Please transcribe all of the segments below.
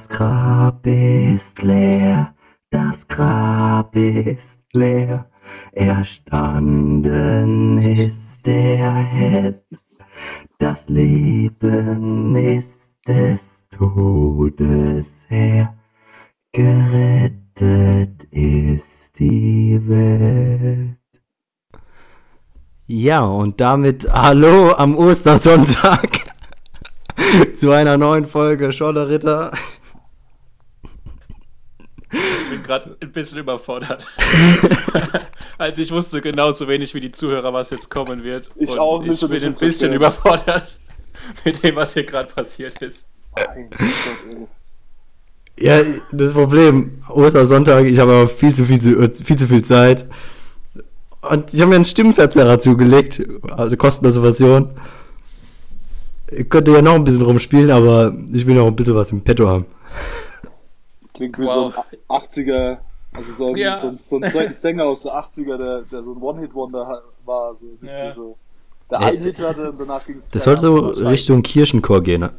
Das Grab ist leer, das Grab ist leer. Erstanden ist der Held. Das Leben ist des Todes her. Gerettet ist die Welt. Ja, und damit hallo am Ostersonntag zu einer neuen Folge Scholle Ritter. Ich bin gerade ein bisschen überfordert. also ich wusste genauso wenig wie die Zuhörer, was jetzt kommen wird. Ich Und auch Ich bin ein bisschen überfordert mit dem, was hier gerade passiert ist. Ey. Ja, das Problem, Ostersonntag, ich habe aber viel zu viel, zu, viel zu viel Zeit. Und ich habe mir einen Stimmenverzerrer zugelegt, also kostenlose Version. Ich könnte ja noch ein bisschen rumspielen, aber ich will noch ein bisschen was im Petto haben. Klingt wie Wow. so ein 80er, also so ein, Ja. so ein, so ein Sä- Sänger aus der 80er, der, der so ein One-Hit-Wonder war. So ein bisschen Ja. so. Der Ja. einen Hit hatte und danach ging es Das sollte so Richtung Kirchenchor gehen, ne?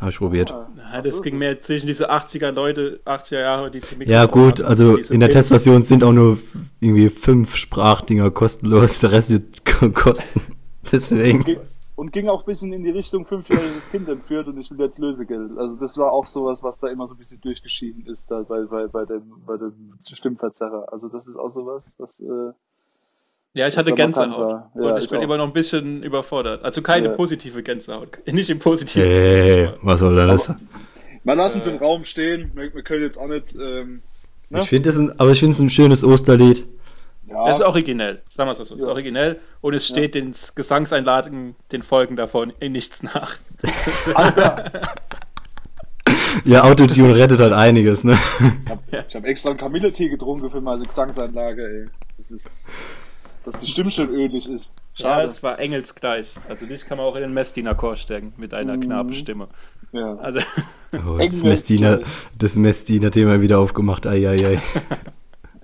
Habe ich probiert. Ja, das ging mir zwischen diese 80er Leute, 80er Jahre, die zum Ja gut, hatten, also in der. Testversion sind auch nur irgendwie fünf Sprachdinger kostenlos, der Rest wird ko- kosten. Deswegen. Und ging auch ein bisschen in die Richtung fünfjähriges Kind entführt und ich will jetzt Lösegeld. Also das war auch sowas, was da immer so ein bisschen durchgeschieden ist da bei, bei, bei dem, bei dem Stimmverzerrer. Also das ist auch sowas, das, äh, Ja, ich hatte Gänsehaut. war. Ja, und ich ich bin auch. immer noch ein bisschen überfordert. Also keine Ja. positive Gänsehaut. Nicht im positiven. Hey, was soll das? mal lassen Sie Äh. im Raum stehen. Wir, wir können jetzt auch nicht, ähm, ne? Ich finde es ein, aber ich finde es ein schönes Osterlied. Ja, Das ist originell, sagen wir es mal so. Es ist Ja. originell und es steht den Gesangseinlagen, den Folgen davon in nichts nach. Alter, Ja, Autotune rettet halt einiges, ne? ich habe hab extra einen Kamilletee getrunken für meine Gesangsanlage, ey. Das ist, dass die Stimme schön ölig ist. Ja, Schade. es war engelsgleich. Also dich kann man auch in den Messdiener-Chor stecken mit einer Mhm. Knabenstimme. Ja. Also, Oh, das Messdiener-Thema wieder aufgemacht. Eieiei.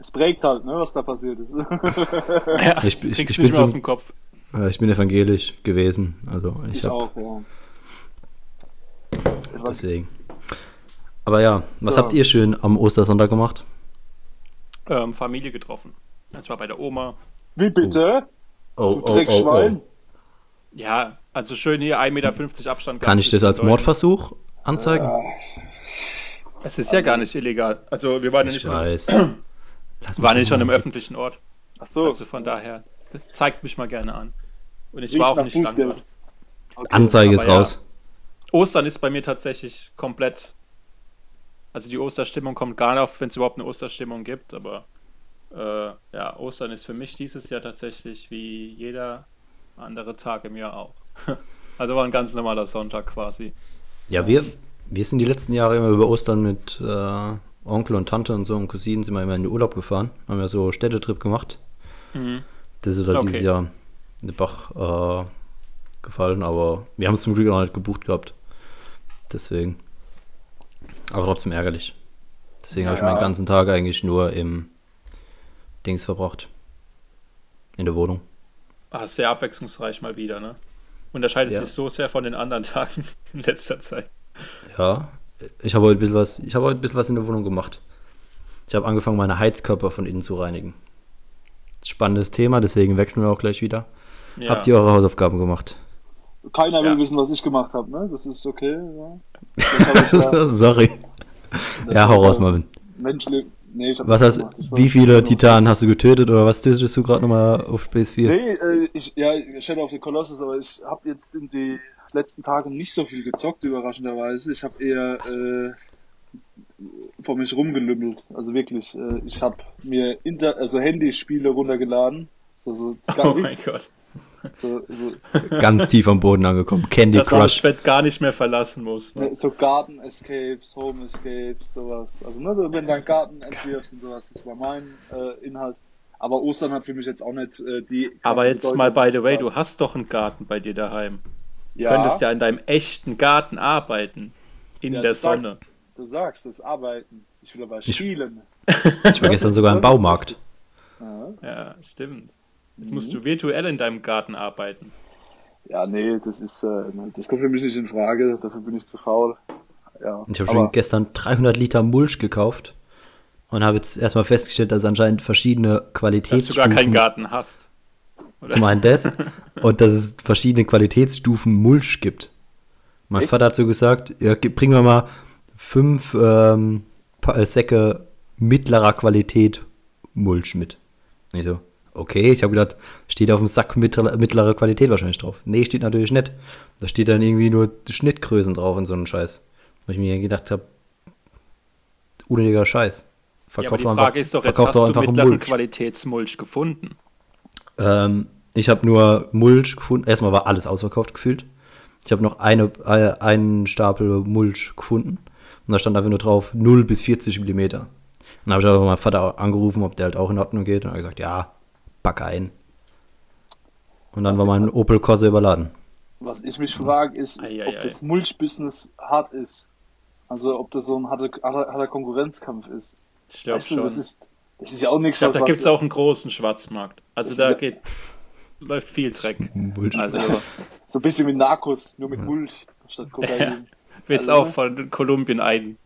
Es prägt halt, ne, was da passiert ist. ja, Ich- ich- ich nicht bin mehr so- aus dem Kopf. Ich bin evangelisch gewesen, also ich, ich hab auch, ja. Was, deswegen. Aber ja, was So. habt ihr schön am Ostersonntag gemacht? Ähm, Familie getroffen. Das war bei der Oma. wie bitte? Oh, Du Dreckschwein? Ja, also schön hier 1,50 Meter Abstand. Kann ich das als. Mordversuch anzeigen? Ja, Es ist ja gar nicht illegal. Also wir waren ja ich nicht, weiß. Lass ja nicht einem Ruhe. öffentlichen Ort. ach so. Also von daher, zeigt mich mal gerne an. Und ich Riecht war auch nicht lang. Okay. Anzeige ist ja. raus. Ostern ist bei mir tatsächlich komplett. Also die Osterstimmung kommt gar nicht auf, wenn es überhaupt eine Osterstimmung gibt, aber äh, ja, Ostern ist für mich dieses Jahr tatsächlich wie jeder andere Tag im Jahr auch. Also war ein ganz normaler Sonntag quasi. Ja, wir, wir sind die letzten Jahre immer über Ostern mit äh, Onkel und Tante und so und Cousinen sind wir immer in den Urlaub gefahren. Haben ja so Städtetrip gemacht. Mhm. Das ist halt Okay. dieses Jahr in den Bach äh, gefallen, aber wir haben es zum Glück noch nicht gebucht gehabt. Deswegen. Aber trotzdem ärgerlich. Deswegen habe ich Ja. meinen ganzen Tag eigentlich nur im Dings verbracht. In der Wohnung. Ah, sehr abwechslungsreich mal wieder, ne? Unterscheidet Ja. sich so sehr von den anderen Tagen in letzter Zeit. Ja, ich habe heute ein bisschen was, ich habe heute ein bisschen was in der Wohnung gemacht. Ich habe angefangen, meine Heizkörper von innen zu reinigen. Spannendes Thema, deswegen wechseln wir auch gleich wieder. Ja. Habt ihr eure Hausaufgaben gemacht? Keiner will Ja. wissen, was ich gemacht habe, ne? Das ist okay, ja. Sorry. das Ja, hau raus, Marvin. Menschlich. Nee, ich hab Was hast, gemacht. Wie viele. Titanen hast du getötet oder was tötest du gerade nochmal auf PS4? Nee, äh, ich, ja, Shadow of the Colossus, aber ich habe jetzt in die letzten Tage nicht so viel gezockt, überraschenderweise. Ich habe eher äh, vor mich rumgelümmelt. Also wirklich, äh, ich habe mir Inter also Handyspiele runtergeladen. So, so, Oh mein Gott. so, so, Ganz tief am Boden angekommen. Candy Dass man das Crush. Bett gar nicht mehr verlassen muss. Ne? so Garden Escapes, Home Escapes, sowas. Also ne, so, wenn du einen Garten entwirfst und sowas, das war mein äh, Inhalt. Aber Ostern hat für mich jetzt auch nicht äh, die. Aber jetzt Bedeutung, mal by the way, sagen. du hast doch einen Garten bei dir daheim. Du ja, könntest ja in deinem echten Garten arbeiten. In ja, der du sagst- Sonne. Du sagst, das Arbeiten. Ich will aber spielen. Ich war gestern sogar im Baumarkt. Ja. Stimmt. Jetzt Mhm. musst du virtuell in deinem Garten arbeiten. ja, nee, das ist, äh, das kommt für mich nicht in Frage. Dafür bin ich zu faul. ja. Ich habe schon gestern 300 Liter Mulch gekauft und habe jetzt erstmal festgestellt, dass es anscheinend verschiedene Dass du gar Qualitätsstufen keinen Garten hast. Oder? Zum einen das und dass es verschiedene Qualitätsstufen Mulch gibt. Mein Echt? Vater hat so gesagt, ja, gib- bring mir mal fünf ähm, äh, Säcke mittlerer Qualität Mulch mit. Ich so, okay, ich habe gedacht, steht auf dem Sack mittlere, mittlere Qualität wahrscheinlich drauf. Nee, steht natürlich nicht. Da steht dann irgendwie nur Schnittgrößen drauf und so einen Scheiß. Wo ich mir gedacht habe, unnötiger Scheiß. Ja, aber die Frage ist doch jetzt, hast doch du einfach mittleren Mulch. Qualitätsmulch gefunden? Ähm, ich habe nur Mulch gefunden. Erstmal war alles ausverkauft gefühlt. Ich habe noch eine, äh, einen Stapel Mulch gefunden. Und da stand einfach nur drauf 0 bis 40 Millimeter. Und dann habe ich einfach meinen Vater angerufen, ob der halt auch in Ordnung geht. Und er hat gesagt, ja, pack ein. Und dann war mein Opel Corsa überladen. was ich mich frage, ist, Ei, ei, ob ei. das Mulch-Business hart ist. Also ob das so ein harter, harter, harter Konkurrenzkampf ist. Ich glaube Weißt du, schon. das ist, das ist ja auch nichts, ich glaube, da gibt es auch einen großen Schwarzmarkt. Also Das da geht, läuft viel Dreck. Mulch. Also so ein bisschen wie Narcos, nur mit Mulch statt Kokain. wird es Also, auch von Kolumbien ein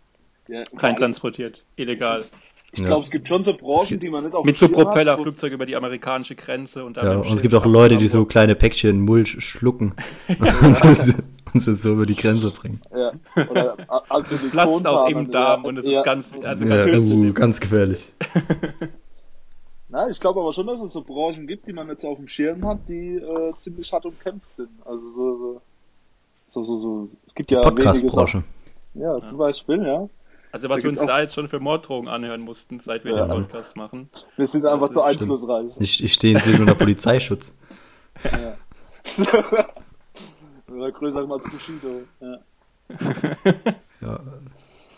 Ja, reintransportiert. Illegal. Ich Ja. glaube, es gibt schon so Branchen, gibt- die man nicht auf Mit so Propellerflugzeugen über die amerikanische Grenze und dann Ja, und es gibt auch Leute, die so kleine Päckchen Mulch schlucken es und es so über die Grenze bringen. Ja, oder a- als Das platzt auch im Darm und es ja. ist ganz, also Ja, ganz uh, ganz gefährlich. Na, ich glaube aber schon, dass es so Branchen gibt, die man jetzt auf dem Schirm hat, die äh, ziemlich hart umkämpft sind. Also so, so, so, so, es gibt ja Podcast-Branche. Ja, zum Beispiel, ja. Also was Da wir uns da jetzt schon für Morddrohungen anhören mussten, seit wir Ja. den Podcast machen. Wir sind einfach Das zu einflussreich. Ich, ich stehe inzwischen unter Polizeischutz. Ja. Oder größer als Bushido. Ja. Ja.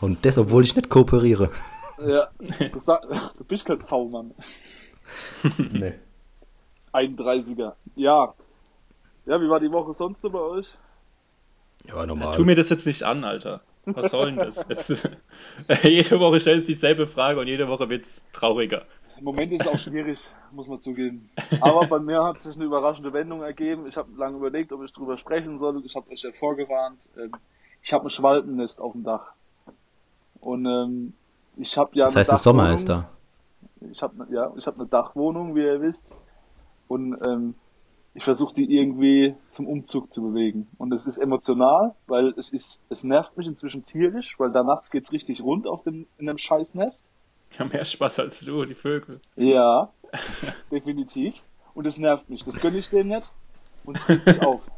Und das, obwohl ich nicht kooperiere. ja. Du, sag, du bist kein V-Mann. Nee. 31er. Ja. Ja, wie war die Woche sonst so bei euch? Ja, normal. Tu mir das jetzt nicht an, Alter. Was soll denn das? Jetzt, jede Woche stellst du dieselbe Frage und jede Woche wird's trauriger. Im Moment ist es auch schwierig, muss man zugeben. Aber bei mir hat sich eine überraschende Wendung ergeben. Ich habe lange überlegt, ob ich drüber sprechen soll. Ich habe euch ja vorgewarnt. Ähm, ich habe ein Schwalbennest auf dem Dach. Und ähm, ich habe ja das heißt, der Sommer ist da. Ich habe ja, ich habe eine Dachwohnung, wie ihr wisst. Und ähm, ich versuche die irgendwie zum Umzug zu bewegen. Und es ist emotional, weil es ist, es nervt mich inzwischen tierisch, weil da nachts geht's richtig rund auf dem in dem Scheißnest. Die haben mehr Spaß als du, die Vögel. Ja, definitiv. Und es nervt mich. Das gönne ich denen nicht. Und es regt mich auf.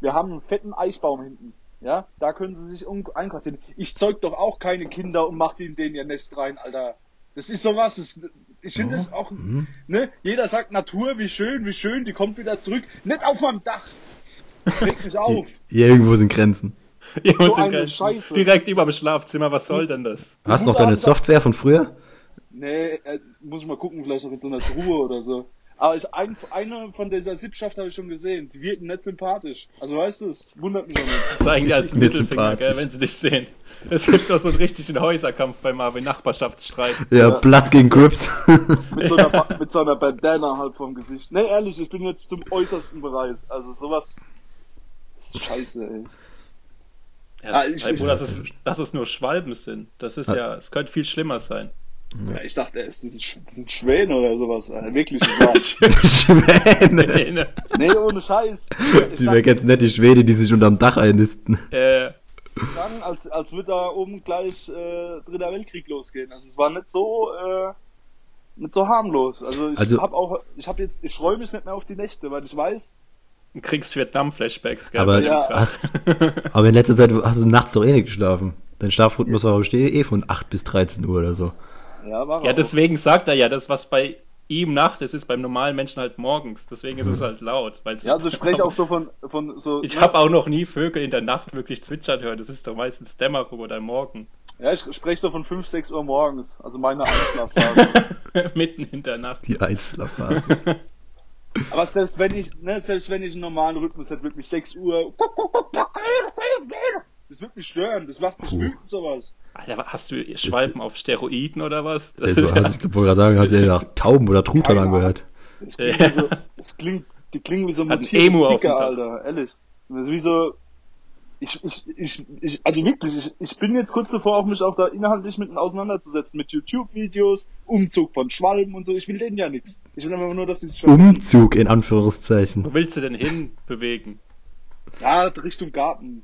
Wir haben einen fetten Eichbaum hinten. Ja, da können sie sich um einquartieren. Ich zeug doch auch keine Kinder und mach die in den ihr Nest rein, Alter. Das ist sowas. Das, ich finde das auch, Mhm. ne? Jeder sagt Natur, wie schön, wie schön, die kommt wieder zurück. Nicht auf meinem Dach. Das regt mich auf. Hier irgendwo sind Grenzen. Uns eine in Grenzen. Scheiße. Direkt über dem Schlafzimmer, was soll denn das? Hast du noch deine Software von früher? Nee, äh, muss ich mal gucken, vielleicht noch in so einer Truhe oder so. Aber ich, ein, eine von dieser Sippschaft habe ich schon gesehen. Die wirken nicht sympathisch. Also weißt du, es wundert mich auch nicht. Zeigen die als Nicht Mittelfinger, gell, sympathisch. wenn sie dich sehen. Es gibt doch so einen richtigen Häuserkampf bei Marvin, Nachbarschaftsstreit. Ja, Ja. Platz gegen Grips. Mit so einer, mit so einer Bandana halt vom Gesicht. Nee, ehrlich, ich bin jetzt zum äußersten bereit. Also sowas ist scheiße, ey. Ja, Ah, es- ich- ich- dass, es, dass es nur Schwalben sind. Das ist ja, es könnte viel schlimmer sein. Ja, ich dachte das sind, sind Schwäne oder sowas. Äh, wirklich, Schwäne. Nee, ohne Scheiß. Ich Die wäre jetzt nicht die Schwede, die sich unterm Dach einnisten. äh, dann, als, als würde da oben gleich äh, Dritter Weltkrieg losgehen. Also es war nicht so, äh, nicht so harmlos. Also ich Also- habe auch, ich habe jetzt, ich freue mich nicht mehr auf die Nächte, weil ich weiß, du kriegst Vietnam-Flashbacks, gell? Aber Ja. Krass. Aber in letzter Zeit hast du nachts doch eh nicht geschlafen. Dein Schlafrhythmus war bestimmt eh von 8 bis 13 Uhr oder so. Ja, war Ja, auch. deswegen sagt er ja, das, was bei ihm Nacht ist, ist beim normalen Menschen halt morgens. Deswegen ist es Mhm. halt laut. Weil's Ja, also ich spreche auch so von, von so. Ich ne? habe auch noch nie Vögel in der Nacht wirklich zwitschern hören. Das ist doch meistens Dämmerung oder Morgen. Ja, ich spreche so von 5, 6 Uhr morgens. Also meine Einschlafphase. Mitten in der Nacht. Die Einschlafphase. Aber selbst wenn ich, ne, selbst wenn ich einen normalen Rhythmus hätte, wirklich 6 Uhr. Das wird mich stören, das macht mich wütend sowas. Alter, hast du Schwalben auf Steroiden oder was? Das Also, ist ja- hat, ich wollte gerade sagen, hat sich nach Tauben oder Truthahn angehört. Das klingt Ja. wie so, das klingt, die klingen wie so ein mutierte Emu auf dem Sticker, Dach. Alter, ehrlich. Das ist wie so, ich, ich, ich, ich, also wirklich, ich, ich bin jetzt kurz davor, auch mich auch da inhaltlich mit auseinanderzusetzen, mit YouTube-Videos, Umzug von Schwalben und so. Ich will denen ja nichts. Ich will einfach nur, dass sie sich Umzug in Anführungszeichen. Wo willst du denn hin bewegen? Ja, Richtung Garten.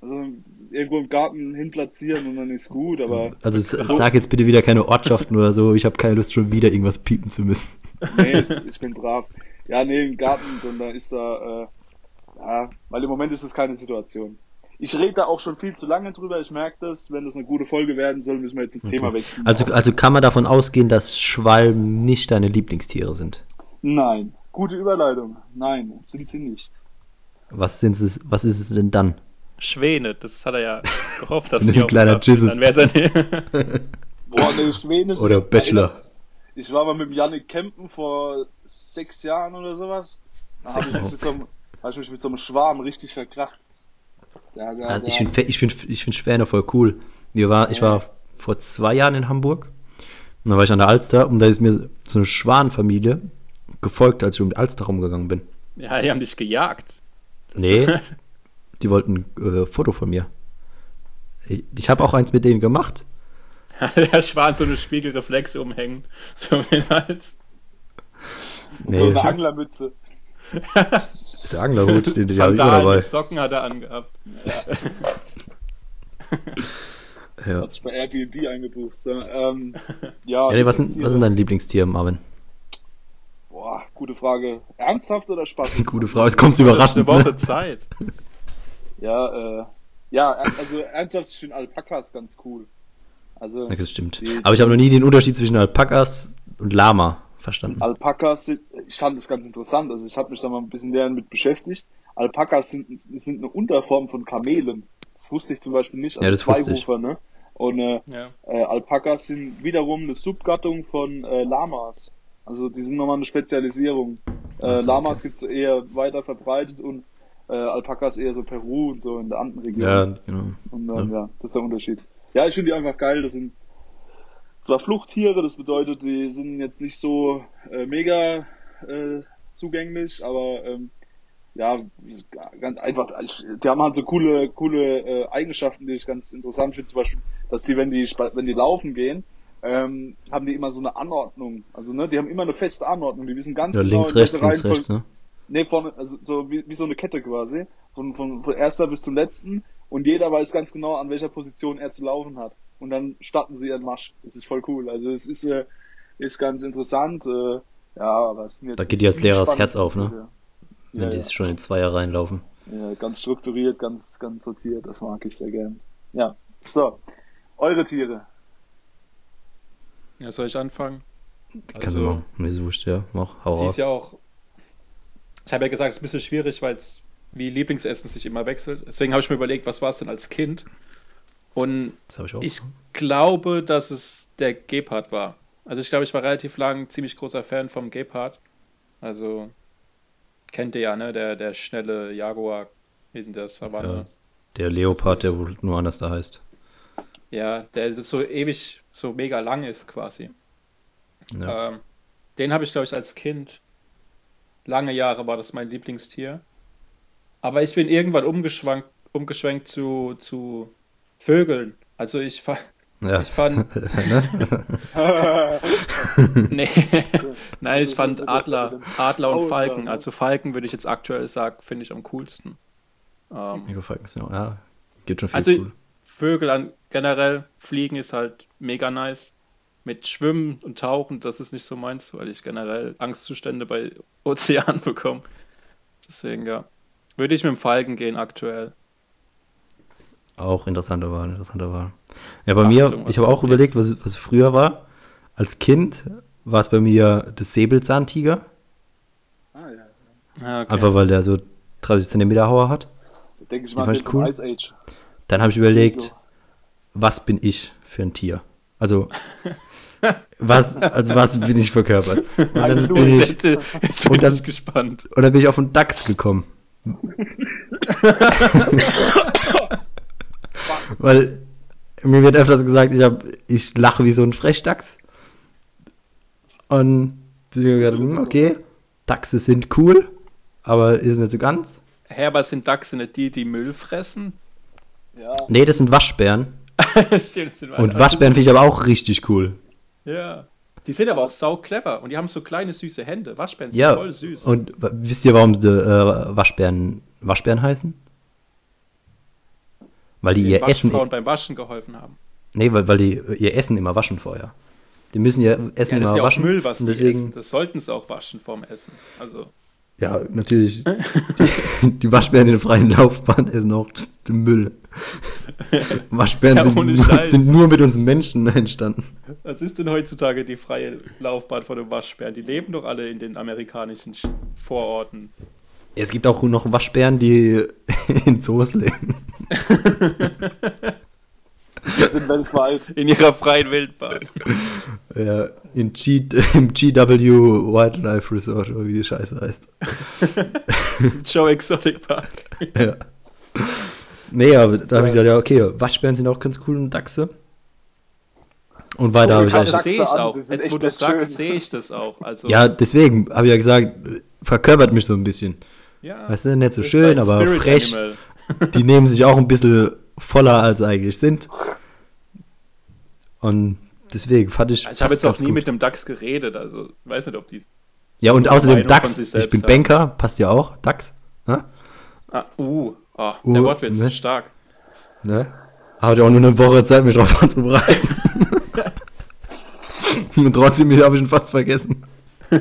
Also irgendwo im Garten hin platzieren und dann ist gut, aber Also sag jetzt bitte wieder keine Ortschaften oder so. Ich habe keine Lust, schon wieder irgendwas piepen zu müssen. nee, ich, ich bin brav. Ja, nee, im Garten, und da ist da, äh, ja, weil im Moment ist das keine Situation. Ich rede da auch schon viel zu lange drüber, ich merke das. Wenn das eine gute Folge werden soll, müssen wir jetzt ins Thema wechseln. Also, also kann man davon ausgehen, dass Schwalben nicht deine Lieblingstiere sind. Nein. Gute Überleitung. Nein, sind sie nicht. Was sind es, was ist es denn dann? Schwäne, das hat er ja gehofft, dass die auch kleiner. Jesus. Dann wär's ja nicht. Boah, nee, Schwäne sind- Oder Bachelor. Ich war mal mit dem Yannick campen vor sechs Jahren oder sowas. Da habe ich, mich mit so einem- hab ich mich mit so einem Schwarm richtig verkracht. Ja, ja, Also ja. ich finde ich find, ich find Schwäne voll cool. Wir war, ich war vor zwei Jahren in Hamburg. Und da war ich an der Alster und da ist mir so eine Schwanenfamilie gefolgt, als ich um die Alster rumgegangen bin. Ja, die haben dich gejagt. Nee, die wollten ein äh, Foto von mir. Ich, ich habe auch eins mit denen gemacht. Der Schwan so eine Spiegelreflexe umhängen. So wie Hals. Nee, So eine Anglermütze. der Anglerhut, den, den habe ich immer dabei. Socken hat er angehabt. Ja. Hat sich bei Airbnb eingebucht. So, ähm, ja, Ja, nee, was, sind, was sind deine Lieblingstiere, Marvin? Boah, gute Frage. Ernsthaft oder Spaß? Gute Frage, es kommt Eine überraschend. Woche Ne? Zeit. Ja, äh, ja, also ernsthaft, ich finde Alpakas ganz cool. Also, Ja, das stimmt. Die- Aber ich habe noch nie den Unterschied zwischen Alpakas und Lama verstanden. Alpakas sind, ich fand das ganz interessant, also ich habe mich da mal ein bisschen näher mit beschäftigt. Alpakas sind, sind eine Unterform von Kamelen. Das wusste ich zum Beispiel nicht. Ja, das wusste ich. Zweihufer, ne? Und äh, Ja. äh, Alpakas sind wiederum eine Subgattung von äh, Lamas. Also die sind nochmal eine Spezialisierung. Äh, so, Lamas okay. gibt's eher weiter verbreitet und äh, Alpakas eher so Peru und so in der Andenregion. Ja, genau. Und dann, Ja. ja. das ist der Unterschied. Ja, ich finde die einfach geil. Das sind zwar Fluchttiere, das bedeutet, die sind jetzt nicht so äh, mega äh, zugänglich, aber ähm, ja, ganz einfach, die haben halt so coole, coole äh, Eigenschaften, die ich ganz interessant finde. Zum Beispiel, dass die, wenn die, wenn die laufen gehen, ähm, haben die immer so eine Anordnung. Also, ne, die haben immer eine feste Anordnung. Die wissen ganz Ja, genau, links, rechts, links, rechts, ne? Nee, vorne, also so wie, wie so eine Kette quasi. Von, von, von erster bis zum letzten. Und jeder weiß ganz genau, an welcher Position er zu laufen hat. Und dann starten sie ihren Marsch. Das ist voll cool. Also es ist, äh, ist ganz interessant. Äh, ja, aber es sind jetzt Da geht dir als Lehrer das Herz auf, ne? Ja, Wenn die ja, schon in Zweier reinlaufen. ja, ganz strukturiert, ganz, ganz sortiert. Das mag ich sehr gern. Ja. So. Eure Tiere. ja, soll ich anfangen? Kannst Also- du machen. Mir ist wurscht, ja. Mach, hau Sie raus. ist ja auch. Ich habe ja gesagt, es ist ein bisschen schwierig, weil es wie Lieblingsessen sich immer wechselt. Deswegen habe ich mir überlegt, was war es denn als Kind? Und ich ich glaube, dass es der Gepard war. Also ich glaube, ich war relativ lang ziemlich großer Fan vom Gepard. Also kennt ihr ja, ne? Der, der schnelle Jaguar, denn das? Savanne. Ja. Der Leopard, der wohl nur anders da heißt. Ja, der so ewig, so mega lang ist quasi. Ja. Ähm, den habe ich, glaube ich, als Kind, lange Jahre war das mein Lieblingstier. Aber ich bin irgendwann umgeschwankt, umgeschwenkt zu, zu Vögeln. Also ich, fa- ja. ich fand, Ne? nee, nein, ich fand Adler, Adler und Augen Falken. Also Falken würde ich jetzt aktuell sagen, finde ich am coolsten. Ähm, Mir gefällt es ja. ja. Gibt schon viel Also cool. Vögel an generell fliegen ist halt mega nice. Mit Schwimmen und Tauchen, das ist nicht so meins, weil ich generell Angstzustände bei Ozeanen bekomme. Deswegen ja. Würde ich mit dem Falken gehen aktuell. Auch interessante Wahl, interessante Wahl. Ja, bei Achtung, mir, ich habe auch überlegt, was, was früher war. Als Kind war es bei mir das Säbelzahntiger. ah, ja. Ah, okay. Einfach weil der so 30 Zentimeter Hauer hat. Denke ich Die mal fand ich cool. Ice Age. Dann habe ich überlegt, was bin ich für ein Tier? Also, was, also was bin ich verkörpert? Und dann bin ich, jetzt, bin und dann- ich gespannt. und dann bin ich auf den Dachs gekommen. Weil mir wird öfters gesagt, ich, hab, ich lache wie so ein Frechdachs. Und deswegen habe ich gedacht, hm, okay, Dachse sind cool, aber ist nicht so ganz. Hä, aber sind Dachse nicht die, die Müll fressen? Ja. Nee, das sind Waschbären. Stimmt, das sind Und Waschbären finde ich aber auch richtig cool. Ja. Die sind aber auch sau clever und die haben so kleine süße Hände. Waschbären sind Ja. voll süß. Und wisst ihr, warum sie äh, Waschbären Waschbären heißen? Weil die Den ihr Essen. Waschfrauen beim Waschen geholfen haben. Nee, weil, weil die ihr Essen immer waschen vorher. Die müssen ihr Essen Ja, das immer ist ja waschen. Müll, was und die deswegen, essen. Das sollten sie auch waschen vorm Essen. Also, ja, natürlich. Die, die Waschbären in der freien Laufbahn essen auch den Müll. Waschbären Ja, sind, sind nur mit uns Menschen entstanden. was ist denn heutzutage die freie Laufbahn von den Waschbären? Die leben doch alle in den amerikanischen Sch- Vororten. Es gibt auch noch Waschbären, die in Zoos leben. Wir sind weltweit. In ihrer freien Wildbahn. Ja, in G, im GW Wildlife Resort, oder wie die Scheiße heißt. Joe Exotic Park. Ja. Nee, aber da habe ich gesagt, ja, okay, Waschbären sind auch ganz cool und Dachse. Und weiter Oh, habe ich kann auch. Das sehe ich auch. Jetzt, wo du sagst, sehe ich das auch. Also, Ja, deswegen habe ich ja gesagt, verkörpert mich so ein bisschen. ja. Weißt du, nicht so schön, aber frech. Animal. Die nehmen sich auch ein bisschen voller, als eigentlich sind. Und deswegen fand ich. Ich habe jetzt noch nie gut. mit einem Dachs geredet, also weiß nicht, ob die. Ja, und außerdem DAX. Ich bin haben. Banker, passt ja auch. DAX. Ne? Ah, uh, oh, Uh, der Wortwitz ne? stark. Ne? Habe ich auch nur eine Woche Zeit, mich drauf vorzubereiten. und trotzdem habe ich ihn fast vergessen.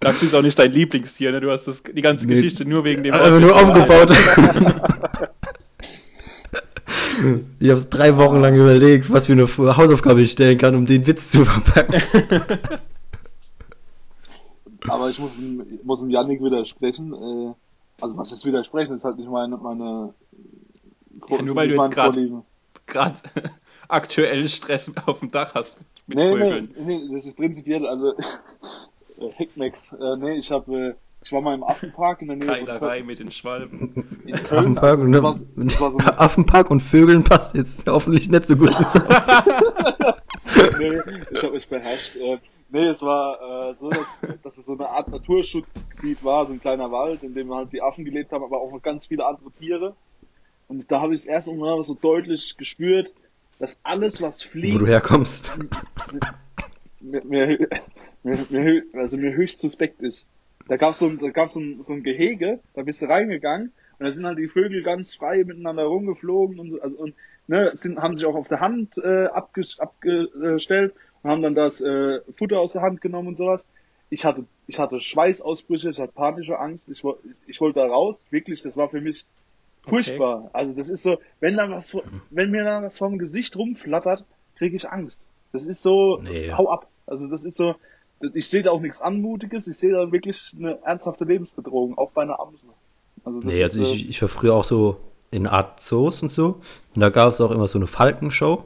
Dachs ist auch nicht dein Lieblingstier, ne? Du hast das, die ganze Nee. Geschichte nur wegen dem Also nur aufgebaut. ich habe es drei Wochen lang überlegt, was für eine Hausaufgabe ich stellen kann, um den Witz zu verpacken. Aber ich muss, dem- muss dem Yannick widersprechen. Äh, also was ist widersprechen? Das ist halt nicht meine, meine Ja, nur weil du jetzt. Gerade aktuell Stress auf dem Dach hast mit Nee, nee, Vögeln. nee, das ist prinzipiell, also äh, Hickmacks. Äh, nee, ich habe äh, ich war mal im Affenpark in der Nähe von Keilerei Köln. mit den Schwalben. In Köln. Affenpark, Also, und, das war, das war so Affenpark und Vögeln passt jetzt hoffentlich nicht so gut zusammen. nee, ich habe mich beherrscht. Äh, nee, es war äh, so, dass, dass es so eine Art Naturschutzgebiet war, so ein kleiner Wald, in dem halt die Affen gelebt haben, aber auch noch ganz viele andere Tiere. Und da habe ich das erste Mal so deutlich gespürt, dass alles, was Wo fliegt, du herkommst. mir, mir, mir, mir, also mir höchst suspekt ist. Da gab's so ein, da gab's so ein, so ein Gehege, da bist du reingegangen und da sind halt die Vögel ganz frei miteinander rumgeflogen und so, also und ne, sind, haben sich auch auf der Hand äh, abge, abgestellt und haben dann das äh, Futter aus der Hand genommen und sowas. Ich hatte, ich hatte Schweißausbrüche, ich hatte panische Angst, ich, wo- ich wollte da raus, wirklich, das war für mich furchtbar. Also das ist so, wenn da was, vor- wenn mir da was vom Gesicht rumflattert, kriege ich Angst. Das ist so, Nee. hau ab. Also das ist so, ich sehe da auch nichts Anmutiges, ich sehe da wirklich eine ernsthafte Lebensbedrohung, auch bei einer Amsel. Also Nee, also ist, äh, ich, ich war früher auch so in Art Zoos und so. Und da gab es auch immer so eine Falkenshow.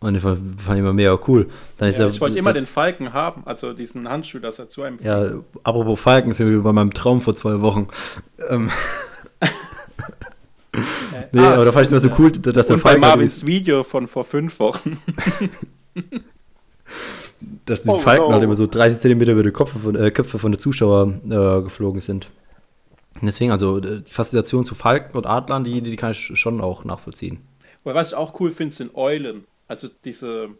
Und ich fand, fand ich immer mega cool. Dann ist Ja, ja, ich wollte immer den Falken haben, also diesen Handschuh, dass er zu einem. Ja, apropos Falken, sind wir bei meinem Traum vor zwei Wochen. Ähm, nee, Ah, aber da fand ich es immer so cool, dass der Und bei Falken halt Marvins Video von vor fünf Wochen. dass die Oh, Falken no. halt immer so 30 Zentimeter über die Köpfe von, äh, Köpfe von den Zuschauern äh, geflogen sind. Und deswegen, also äh, die Faszination zu Falken und Adlern, die, die kann ich schon auch nachvollziehen. Aber was ich auch cool finde, sind Eulen. Also diese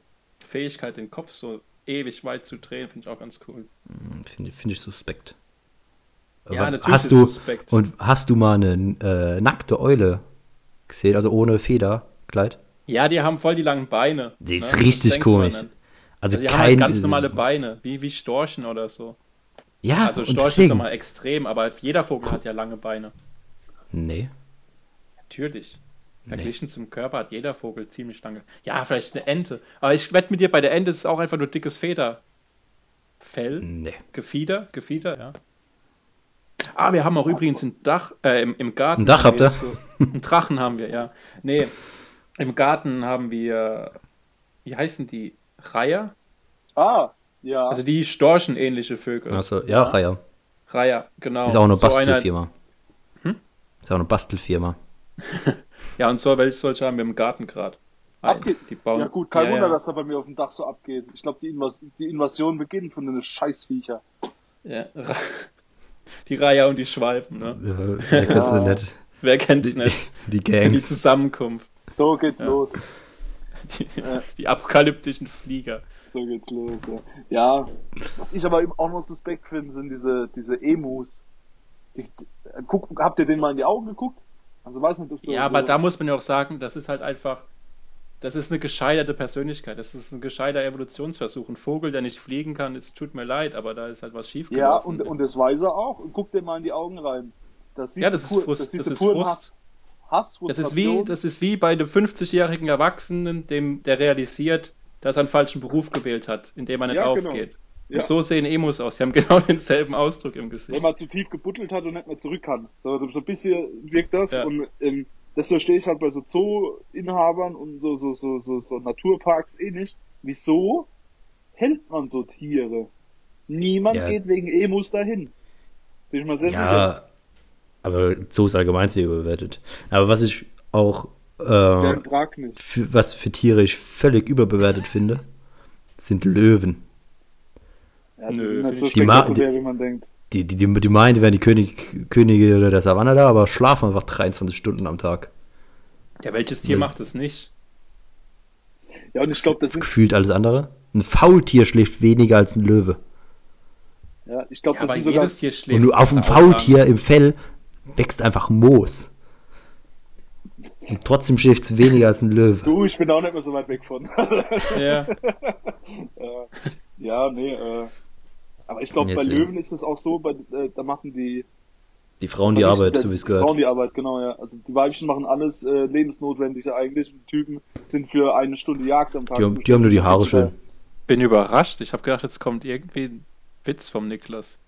Fähigkeit, den Kopf so ewig weit zu drehen, finde ich auch ganz cool. Hm, Finde find ich suspekt. Ja, Aber natürlich hast du, suspekt. Und hast du mal eine äh, nackte Eule gesehen, also ohne Federkleid? Ja, die haben voll die langen Beine. Die ist Das richtig komisch. Also, Also die haben halt ganz normale Beine, wie, wie Storchen oder so. Ja, Also und Storch ist deswegen. nochmal extrem, aber jeder Vogel hat ja lange Beine. Nee. Natürlich. Nee. Verglichen zum Körper hat jeder Vogel ziemlich lange. Ja, vielleicht eine Ente. Aber ich wette mit dir, bei der Ente ist es auch einfach nur dickes Federfell. Nee. Gefieder, Gefieder, ja. Ah, wir haben auch übrigens ein Dach, äh, im, im Garten. Ein Dach habt ihr? So, einen Drachen haben wir, ja. Nee, im Garten haben wir, wie heißen die? Reiher? ah, ja. Also die storchenähnliche Vögel. Also, ja, Reiher. Reiher, genau. Ist auch eine So Bastelfirma. Hm? Ist auch eine Bastelfirma. Ja, und so, welche solche haben wir im Garten gerade. Abgeht. Die bauen, ja gut, kein ja, Wunder, ja. dass da bei mir auf dem Dach so abgeht. Ich glaube, die, Invas die Invasion beginnt von den Scheißviecher. Ja, Die Raya und die Schwalben, ne? Ja, wer kennt's denn nicht? Wer kennt's Die, nicht? die Die Gangs. Zusammenkunft. So geht's Ja. los. Die, apokalyptischen Flieger. So geht's los, ja. Ja, was ich aber eben auch noch suspekt finde, sind diese, diese Emus. Die, guck, habt ihr den mal in die Augen geguckt? Also weiß nicht, ob so, Ja, so, aber da muss man ja auch sagen, das ist halt einfach, das ist eine gescheiterte Persönlichkeit, das ist ein gescheiter Evolutionsversuch. Ein Vogel, der nicht fliegen kann, es tut mir leid, aber da ist halt was schief Ja, und, und das weiß er auch. Und guck dir mal in die Augen rein. Das Ja, das ist Frust- das das ist Frust. Hass. Hass, das ist wie, das ist wie bei einem 50-jährigen Erwachsenen, dem, der realisiert, dass er einen falschen Beruf gewählt hat, in dem er nicht Ja, genau. aufgeht. Ja. Und so sehen Emos aus. Sie haben genau denselben Ausdruck im Wenn Gesicht. man zu tief gebuddelt hat und nicht mehr zurück kann. So, so ein bisschen wirkt das. Ja. Und ähm, das verstehe ich halt bei so Zoo-Inhabern und so, so, so, so, so Naturparks eh nicht. Wieso hält man so Tiere? Niemand Ja. geht wegen Emus dahin. Bin ich mal sehr sicher. Aber so ist allgemein sehr überbewertet. Aber was ich auch, äh, für, was für Tiere ich völlig überbewertet finde, sind Löwen. Ja, die Nö, sind so Die spektakulär, die- wie man denkt. Die, die, die, die meinen, die wären die König, Könige der Savanne da, aber schlafen einfach 23 Stunden am Tag. Ja, welches Tier Was- macht das nicht? Ja, und ich glaube, das sind, Gefühlt alles andere. Ein Faultier schläft weniger als ein Löwe. ja, ich glaube, Ja, das sind sogar, jedes Tier schläft. Und du auf dem das Faultier im Fell wächst einfach Moos. Und trotzdem schläft es weniger als ein Löwe. du, ich bin auch nicht mehr so weit weg von. Ja. äh, ja, nee, äh, aber ich glaube, bei äh, Löwen ist es auch so, bei, äh, da machen die, Die Frauen die Arbeit, ich- so wie es Frauen gehört. die Arbeit, genau, ja. Also die Weibchen machen alles äh, Lebensnotwendige eigentlich. Und die Typen sind für eine Stunde Jagd am Tag. Die haben, die haben nur die Haare schön. Bin überrascht. Ich habe gedacht, jetzt kommt irgendwie ein Witz vom Niklas,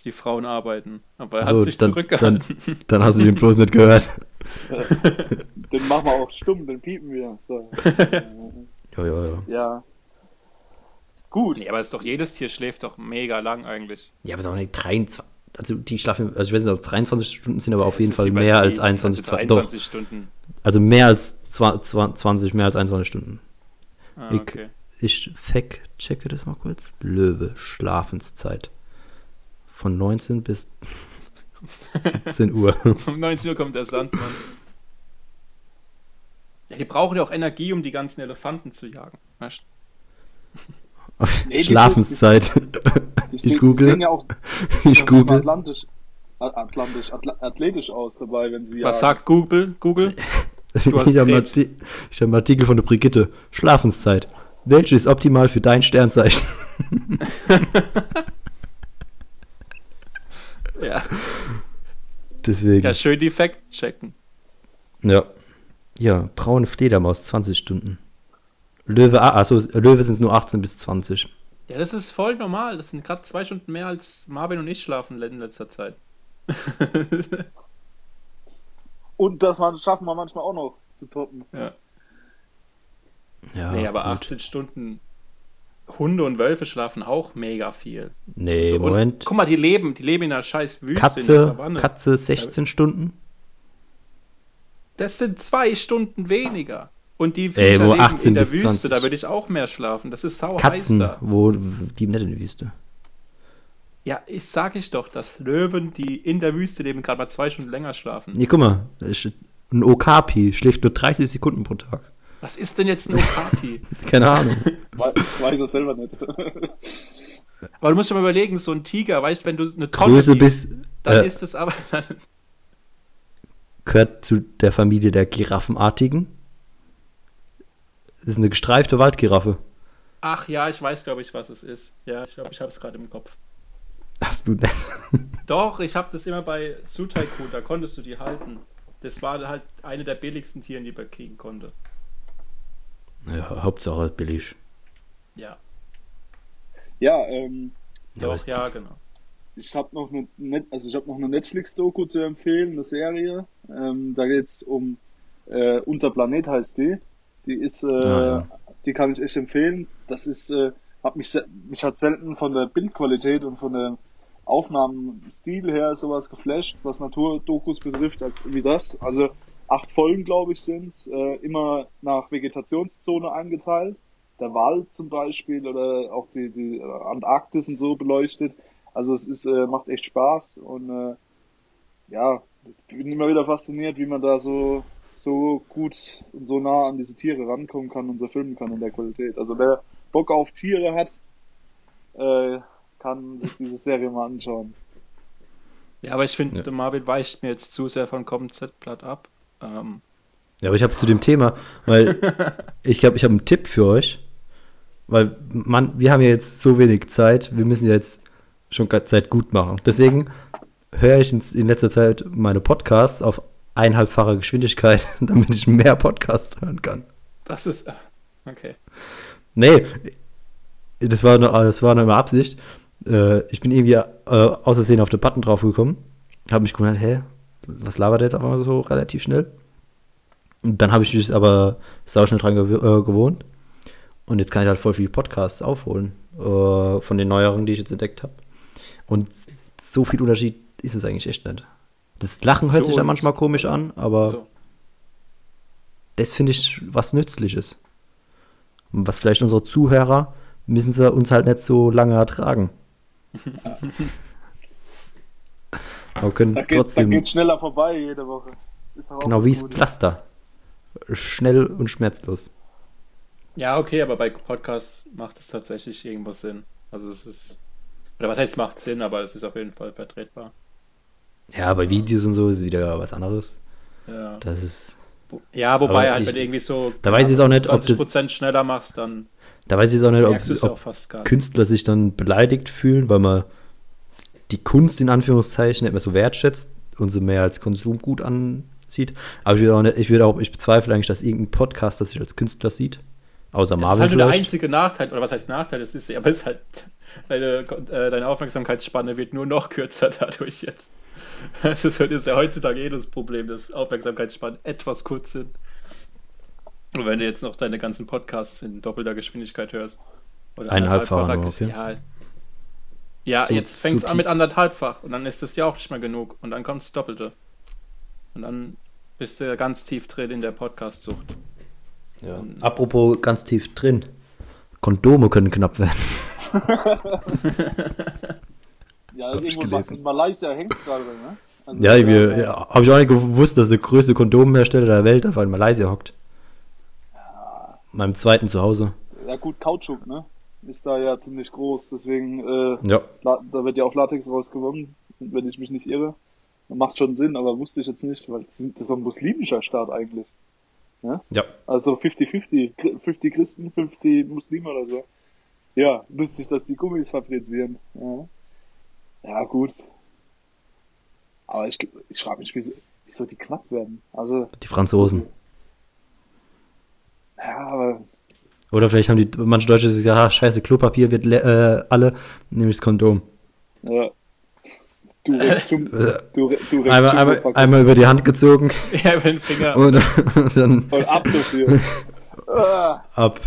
dass die Frauen arbeiten. Aber er Also, hat sich dann, dann, zurückgehalten. dann hast du den bloß nicht gehört. Den machen wir auch stumm, den piepen wir. So. Ja, ja, ja. ja. Gut. nee, aber ist doch jedes Tier schläft doch mega lang eigentlich. Ja, aber doch nicht 23. Also die schlafen, also ich weiß nicht, ob es 23 Stunden sind, aber auf Das jeden Fall mehr als übertrieben. 21, Also zwei- doch, 23 Stunden. also mehr als 20, 20, mehr als 21 Stunden. Ah, Ich- okay. Ich fact checke das mal kurz. Löwe, Schlafenszeit. Von 19 bis 17 Uhr. Um 19 Uhr kommt der Sandmann. Ja, die brauchen ja auch Energie, um die ganzen Elefanten zu jagen. Weißt? Nee, Schlafenszeit. Die Ich die google. sehen ja auch Ich google. Atlantisch, Atlantisch, Atla athletisch aus dabei, wenn sie Was jagen. sagt Google? Google? Ich habe ich einen Artikel von der Brigitte. Schlafenszeit. Welche ist optimal für dein Sternzeichen? Ja. Deswegen. ja, schön die Fact checken. Ja. Ja, braune Fledermaus, 20 Stunden. Löwe, ah, achso, Löwe sind es nur 18 bis 20. Ja, das ist voll normal. Das sind gerade zwei Stunden mehr als Marvin und ich schlafen in letzter Zeit. Und das man- schaffen wir manchmal auch noch zu toppen. ja. Ja, nee, aber gut. 18 Stunden Hunde und Wölfe schlafen auch mega viel. Nee, So, und Moment. Guck mal, die leben, die leben in einer scheiß Wüste Katze. Katze 16 Stunden? Das sind zwei Stunden weniger. Und die Ey, Viecher wo leben 18 in der bis Wüste, 20. da würde ich auch mehr schlafen. Das ist sau Katzen, heiß da. wo die nicht in der Wüste. Ja, ich sag ich doch, dass Löwen, die in der Wüste leben, gerade mal zwei Stunden länger schlafen. Nee, guck mal, ein Okapi schläft nur 30 Sekunden pro Tag. Was ist denn jetzt ein Okapi? Keine Ahnung. We weiß er selber nicht. Aber du musst dir mal überlegen, so ein Tiger, weißt wenn du eine Tonne Größe siehst, bis dann äh, ist es aber. gehört zu der Familie der Giraffenartigen. Das ist eine gestreifte Waldgiraffe. Ach ja, ich weiß, glaube ich, was es ist. Ja, ich glaube, ich habe es gerade im Kopf. Hast du nicht? Doch, ich habe das immer bei Zoo Tycoon, da konntest du die halten. Das war halt eine der billigsten Tiere, die man kriegen konnte. Ja, Hauptsache billig. Ja, ja, ähm, Ja, doch, es- ja, genau. ich habe noch eine Net also ich habe noch eine Netflix-Doku zu empfehlen, eine Serie. Ähm, da geht's um äh, unser Planet heißt die. Die ist, äh, Ah, ja. die kann ich echt empfehlen. Das ist, äh, hat mich mich hat selten von der Bildqualität und von der Aufnahmenstil her sowas geflasht, was Naturdokus betrifft, als wie das. Also acht Folgen, glaube ich, sind's, äh, immer nach Vegetationszone eingeteilt. Der Wald zum Beispiel oder auch die, die Antarktis und so beleuchtet. Also es ist, äh, macht echt Spaß und äh, ja, ich bin immer wieder fasziniert, wie man da so so gut und so nah an diese Tiere rankommen kann und so filmen kann in der Qualität. Also wer Bock auf Tiere hat, äh, kann sich diese Serie mal anschauen. Ja, aber ich finde, Ja. der Marvin weicht mir jetzt zu sehr von KZ-Blatt ab. Ähm, Ja, aber ich habe zu dem Thema, weil ich glaube, ich habe einen Tipp für euch. Weil man, wir haben ja jetzt so wenig Zeit, wir müssen ja jetzt schon Zeit gut machen. Deswegen höre ich in, in letzter Zeit meine Podcasts auf eineinhalbfacher Geschwindigkeit, damit ich mehr Podcasts hören kann. das ist. ah, Okay. Nee, das war nur, das war nur immer Absicht. Äh, ich bin irgendwie äh, aus Versehen auf den Button draufgekommen, habe mich gewundert, hä, was labert der jetzt auf einmal so relativ schnell? Und dann habe ich mich aber sauschnell dran gew äh, gewohnt. Und jetzt kann ich halt voll viele Podcasts aufholen äh, von den neueren, die ich jetzt entdeckt habe. Und so viel Unterschied ist es eigentlich echt nicht. Das Lachen hört Zu sich ja manchmal komisch an, aber So. das finde ich was Nützliches. Was vielleicht unsere Zuhörer müssen sie uns halt nicht so lange ertragen. Aber können Da geht da trotzdem, geht's schneller vorbei jede Woche. Ist doch auch genau wie das. Pflaster. Schnell und schmerzlos. Ja, okay, aber bei Podcasts macht es tatsächlich irgendwo Sinn. Also es ist. Oder was heißt macht Sinn, aber es ist auf jeden Fall vertretbar. Ja, bei Videos und so ist es wieder was anderes. Ja, Das ist, ja wobei Aber halt, ich- wenn irgendwie so da weiß ich auch nicht, ob das- 20% schneller machst, dann da weiß ich auch nicht, ob, auch ob fast gar nicht. Künstler sich dann beleidigt fühlen, weil man die Kunst in Anführungszeichen nicht mehr so wertschätzt und so mehr als Konsumgut ansieht. Aber ich würde auch, nicht, ich würde auch, ich bezweifle eigentlich, dass irgendein Podcast das sich als Künstler sieht. Außer Das ist Marvel halt nur der einzige Nachteil, oder was heißt Nachteil? Das ist ja, aber es ist halt, deine, äh, deine Aufmerksamkeitsspanne wird nur noch kürzer dadurch jetzt. Das ist, das ist ja heutzutage eh das Problem, dass Aufmerksamkeitsspannen etwas kurz sind. Und wenn du jetzt noch deine ganzen Podcasts in doppelter Geschwindigkeit hörst. Oder Eineinhalbfacher okay. Ja, ja So- jetzt fängt es an mit anderthalbfach und dann ist das ja auch nicht mehr genug und dann kommt das Doppelte. Und dann bist du ja ganz tief drin in der Podcast-Sucht. Ja. Apropos ganz tief drin. Kondome können knapp werden. Ja, irgendwo in gelesen. in Malaysia hängt gerade, ne? Also, Ja, wir, ja, habe ich auch nicht gewusst, dass der größte Kondomhersteller der Welt einfach in Malaysia hockt. Meinem zweiten Zuhause. ja gut, Kautschuk, ne? Ist da ja ziemlich groß, deswegen, äh, Ja. Da wird ja auch Latex rausgewonnen, wenn ich mich nicht irre. Macht schon Sinn, aber wusste ich jetzt nicht, weil das ist ein muslimischer Staat eigentlich. Ja. Also 50-50, Chri- 50 Christen, 50 Muslime oder so. Ja, lustig, dass die Gummis fabrizieren. Ja, ja gut. Aber ich, ich frage mich, wieso, wieso die knapp werden. Also, Die Franzosen. ja, aber Oder vielleicht haben die manche Deutsche gesagt, ah, scheiße, Klopapier wird le- äh, alle, nehme ich das Kondom. ja. Du rechts zum, Äh, du, du rechts Einmal, zum einmal, einmal über die Hand gezogen Ja, über den Finger. und, und dann Und ab dafür. Ab.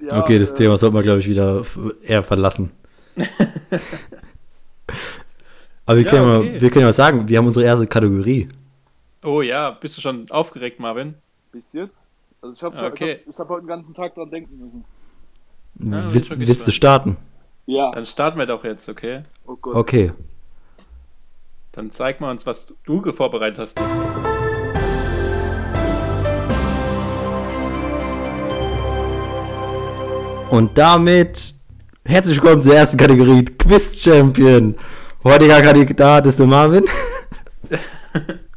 ja, Okay, das äh, Thema sollte man, glaube ich, wieder eher verlassen. Aber wir, Ja, können okay. mal, wir können ja mal sagen, wir haben unsere erste Kategorie. Oh ja, bist du schon aufgeregt, Marvin? Bisschen. Also ich habe Okay. ich hab, ich hab heute den ganzen Tag dran denken müssen. Ja, willst willst du starten? Ja. Dann starten wir doch jetzt, okay? Oh Gott. Okay. Dann zeig mal uns, was du vorbereitet hast. Und damit herzlich willkommen zur ersten Kategorie Quiz Champion. Heutiger Kandidat ist der Marvin.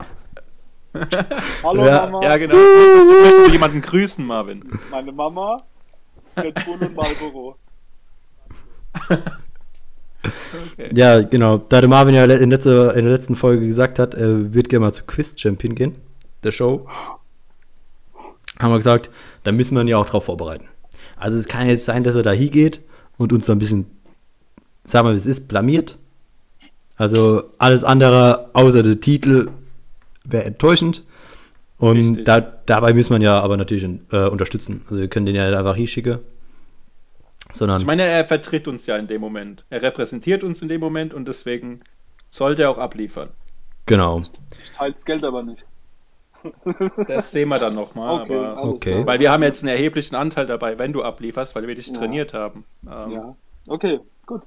Hallo Ja. Mama, Ja, genau. Möchtest, möchtest du jemanden grüßen, Marvin? meine Mama, Red Bull und Marlboro. Okay. Ja, genau. Da der Marvin ja in, letzter, in der letzten Folge gesagt hat, er wird gerne mal zu Quiz Champion gehen, der Show, haben wir gesagt, da müssen wir ihn ja auch drauf vorbereiten. Also es kann jetzt sein, dass er da hingeht und uns da ein bisschen, sagen wir, wie es ist, blamiert. Also alles andere außer der Titel wäre enttäuschend. Und Richtig. da, dabei muss man ja aber natürlich äh, unterstützen. Also wir können den ja nicht einfach hinschicken. Sondern Ich meine, er vertritt uns ja in dem Moment. Er repräsentiert uns in dem Moment und deswegen sollte er auch abliefern. genau. Ich teile das Geld aber nicht. Das sehen wir dann nochmal. Okay, aber, okay. weil wir haben jetzt einen erheblichen Anteil dabei, wenn du ablieferst, weil wir dich Ja. trainiert haben. Ähm, Ja. Okay, gut.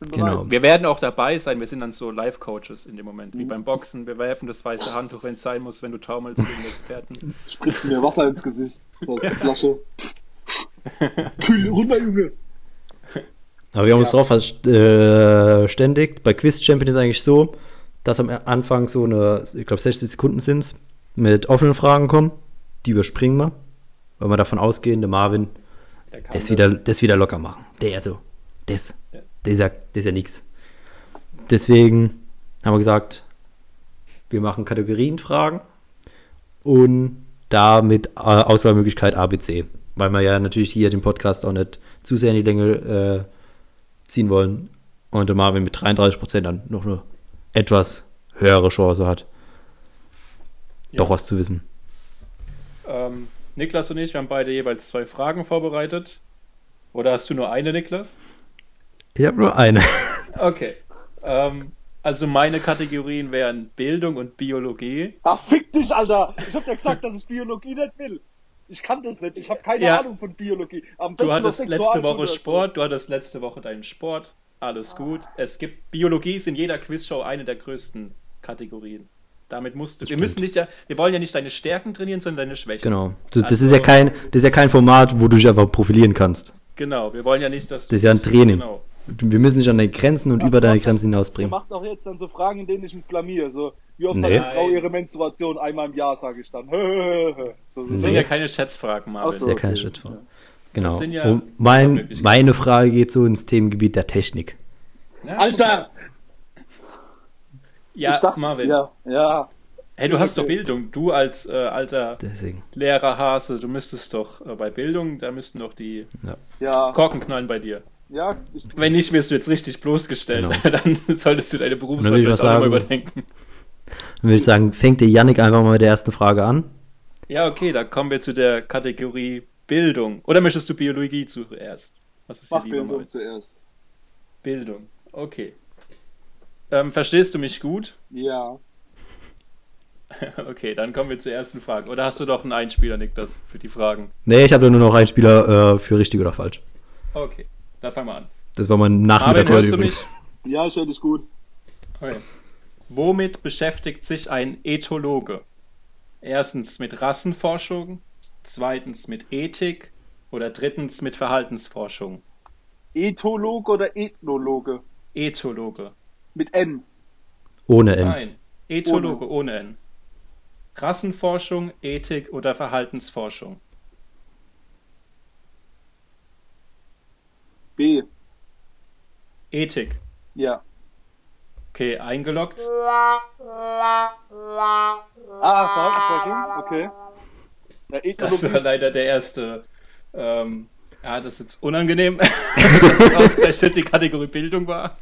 Bin Genau. Wir werden auch dabei sein, wir sind dann so Live-Coaches in dem Moment, Mhm. wie beim Boxen. Wir werfen das weiße Handtuch, wenn es sein muss, wenn du taumelst gegen Experten. Spritze mir Wasser ins Gesicht. Ist die Flasche. Kühl runter, Junge. Aber wir haben uns Ja. darauf verständigt. Bei Quiz Champion ist eigentlich so, dass am Anfang so eine, ich glaube 60 Sekunden sind mit offenen Fragen kommen. Die überspringen wir. Weil wir davon ausgehen, der Marvin, Der das das. wieder, das wieder locker machen. Der also, das, Ja. Das ist ja, das ist ja nix. Deswegen haben wir gesagt, wir machen Kategorienfragen und da mit äh, Auswahlmöglichkeit ABC. Weil wir ja natürlich hier den Podcast auch nicht zu sehr in die Länge äh, ziehen wollen. Und der Marvin mit 33% dann noch eine etwas höhere Chance hat, Ja. doch was zu wissen. Ähm, Niklas und ich, wir haben beide jeweils zwei Fragen vorbereitet. Oder hast du nur eine, Niklas? Ich habe nur eine. Okay. Ähm, also meine Kategorien wären Bildung und Biologie. Ach, fick dich, Alter. Ich hab dir gesagt, dass ich Biologie nicht will. Ich kann das nicht. Ich habe keine Ja. Ahnung von Biologie. Am Du hattest letzte Woche so. Sport, du hattest letzte Woche deinen Sport. Alles gut. Es gibt Biologie ist in jeder Quizshow eine der größten Kategorien. Damit musst du. Das Wir stimmt. müssen nicht ja, wir wollen ja nicht deine Stärken trainieren, sondern deine Schwächen. Genau. Das, das Also- ist ja kein, das ist ja kein Format, wo du dich einfach profilieren kannst. Genau. Wir wollen ja nicht, dass du. Das ist ja ein Training. Genau. Wir müssen nicht an deine Grenzen und Ja, über deine Grenzen Ihr hinausbringen. macht auch jetzt dann so Fragen, in denen ich mich blamier. So, wie oft Nee. hat eine Frau ihre Menstruation? Einmal im Jahr, sage ich dann. so, so, Nee. Das sind ja keine Schätzfragen, Marvin. Das so. ist ja keine. Ja. Genau. sind ja Und mein, meine Frage geht so ins Themengebiet der Technik. Ja, Alter! Ja, ich dachte, Marvin. Ja, ja. Hey, du hast doch. Bildung. Du als äh, alter Deswegen. Lehrer Hase, du müsstest doch äh, bei Bildung, da müssten doch die Ja, Korken knallen bei dir. Ja. Ich, Wenn nicht, wirst du jetzt richtig bloßgestellt. Genau. Dann solltest du deine Berufswahl auch nochmal sagen. überdenken. Dann würde ich sagen, fängt der Yannick einfach mal mit der ersten Frage an. Ja, okay, dann kommen wir zu der Kategorie Bildung. Oder möchtest du Biologie zuerst? Was ist dir mach lieber, Bildung Marvin? zuerst. Bildung, okay. Ähm, verstehst du mich gut? Ja. Okay, dann kommen wir zur ersten Frage. Oder hast du doch einen Einspieler, Niklas, für die Fragen? Nee, ich habe da nur noch einen Spieler äh, für richtig oder falsch. Okay, dann fangen wir an. Das war mein Nachmittag Marvin, heute hörst du übrigens. mich? Ja, ich höre dich gut. Okay. Womit beschäftigt sich ein Ethologe? Erstens mit Rassenforschung, zweitens mit Ethik oder drittens mit Verhaltensforschung. Ethologe oder Ethnologe? Ethologe. Mit N. Ohne N. Nein, Ethologe ohne N. Rassenforschung, Ethik oder Verhaltensforschung. B. Ethik. Ja. Okay, eingeloggt. Ah, Verhaltensforschung? Okay. Ja, Das war leider der erste. Ähm, ja, das ist jetzt unangenehm, dass ausgerechnet die Kategorie Bildung war.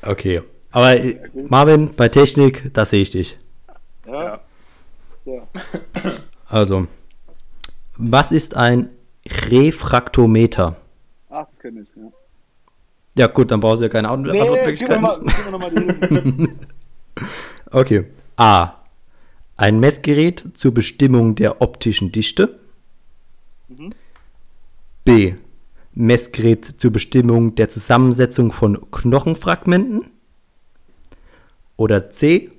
Okay. Aber äh, Marvin, bei Technik, da sehe ich dich. Ja. ja. So. Also, was ist ein Refraktometer? Ach, das kenne ich, ja. Ja gut, dann brauchst du ja keine Antwort- Nee, Antwortmöglichkeiten. Hilfe. Okay. A. Ein Messgerät zur Bestimmung der optischen Dichte. Mhm. B. Messgerät zur Bestimmung der Zusammensetzung von Knochenfragmenten. Oder C.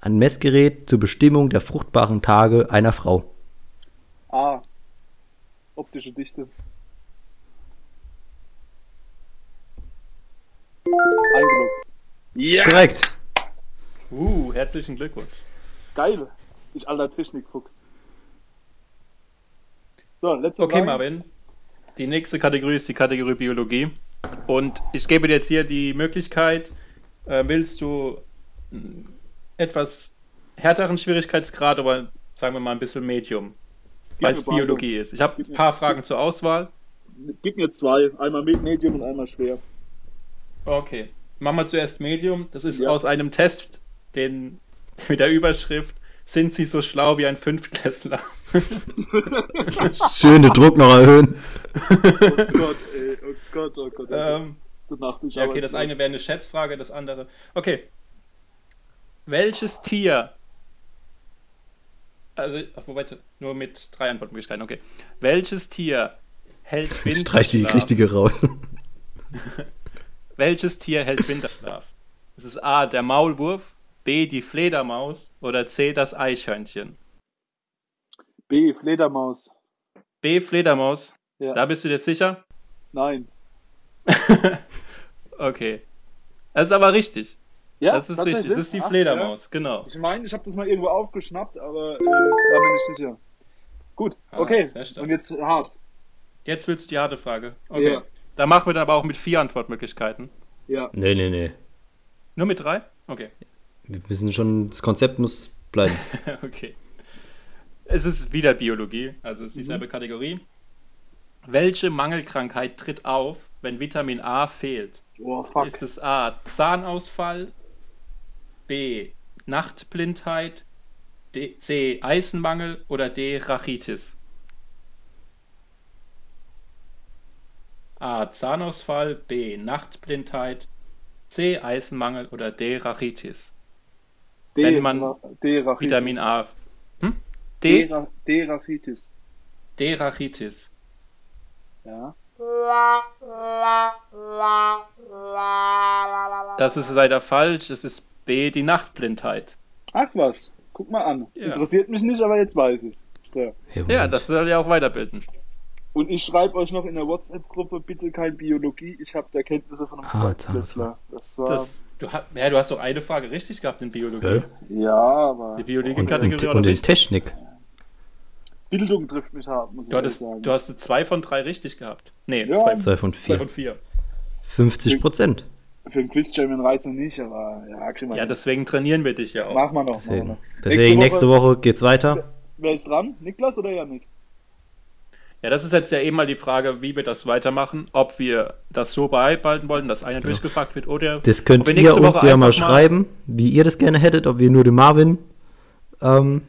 Ein Messgerät zur Bestimmung der fruchtbaren Tage einer Frau. A. Optische Dichte. Eingeloggt. Ja! Korrekt. Uh, herzlichen Glückwunsch. Geil. Ich alter Technikfuchs. So, letzte Okay, Frage. Marvin. Die nächste Kategorie ist die Kategorie Biologie. Und ich gebe dir jetzt hier die Möglichkeit, äh, willst du etwas härteren Schwierigkeitsgrad, aber sagen wir mal ein bisschen Medium, weil es. Biologie ist. Ich habe ein mir- paar Fragen zur Auswahl. Gib mir zwei. Einmal mit Medium und einmal schwer. Okay. Machen wir zuerst Medium. Das ist Ja. aus einem Test, den mit der Überschrift Sind Sie so schlau wie ein Fünftklässler? Schön den Druck noch erhöhen. Oh Gott, ey. Oh Gott, oh Gott. Oh Gott. ähm, Gute Nacht, ich ja, okay, das eine wäre eine Schätzfrage, das andere. Okay. Welches Tier. Also, ach, wobei, nur mit drei Antwortmöglichkeiten, okay. Welches Tier hält Ich streich die richtige raus. Welches Tier hält Winterschlaf? Ist es A, der Maulwurf, B, die Fledermaus oder C, das Eichhörnchen? B, Fledermaus. B, Fledermaus. Ja. Da bist du dir sicher? Nein. okay. Das ist aber richtig. Ja, das ist richtig. Es ist die Ach, Fledermaus, genau. Ja. Ich meine, ich habe das mal irgendwo aufgeschnappt, aber äh, war mir nicht sicher. Gut, Ah, okay. Und jetzt hart. Jetzt willst du die harte Frage. Okay. Ja. Da machen wir dann aber auch mit vier Antwortmöglichkeiten. Ja. Nee, nee, nee. Nur mit drei? Okay. Wir müssen schon, das Konzept muss bleiben. okay. Es ist wieder Biologie, also es ist dieselbe Kategorie. Welche Mangelkrankheit tritt auf, wenn Vitamin A fehlt? Oh, fuck. Ist es A. Zahnausfall, B. Nachtblindheit, D, C. Eisenmangel oder D. Rachitis? A. Zahnausfall, B. Nachtblindheit, C. Eisenmangel oder D. Rachitis? D, wenn man D, Rachitis. Vitamin A. Hm? D, D. Ra- D, Rachitis. D. Rachitis. Ja. Das ist leider falsch. Es ist B. Die Nachtblindheit. Ach was. Guck mal an. Ja. Interessiert mich nicht, aber jetzt weiß ich's. So. Ja, das soll ja auch weiterbilden. Und ich schreibe euch noch in der WhatsApp-Gruppe, bitte kein Biologie, ich habe da Kenntnisse von einem Ah, Zweitklässler. Das war, Das, du, hast, ja, du hast doch eine Frage richtig gehabt in Biologie. Gell? ja, aber Die Und, Biologie-Kategorie und, und doch in. Technik. Bildung trifft mich hart, muss ich Du ehrlich hattest, sagen. du hast zwei von drei richtig gehabt. Nee, Ja. zwei, Zwei von zwei vier. von vier. 50 Prozent. Für den Quiz-Champion reizt nicht, aber ja, kriegen wir Ja, hin. deswegen trainieren wir dich ja auch. Machen wir noch. Deswegen, noch. deswegen nächste Woche geht's weiter. Wer ist dran? Niklas oder Janik? Ja, das ist jetzt ja eben mal die Frage, wie wir das weitermachen. Ob wir das so beibehalten wollen, dass einer durchgefragt wird oder. Das könnt ob wir ihr uns Woche ja mal schreiben, wie ihr das gerne hättet, ob wir nur den Marvin ähm,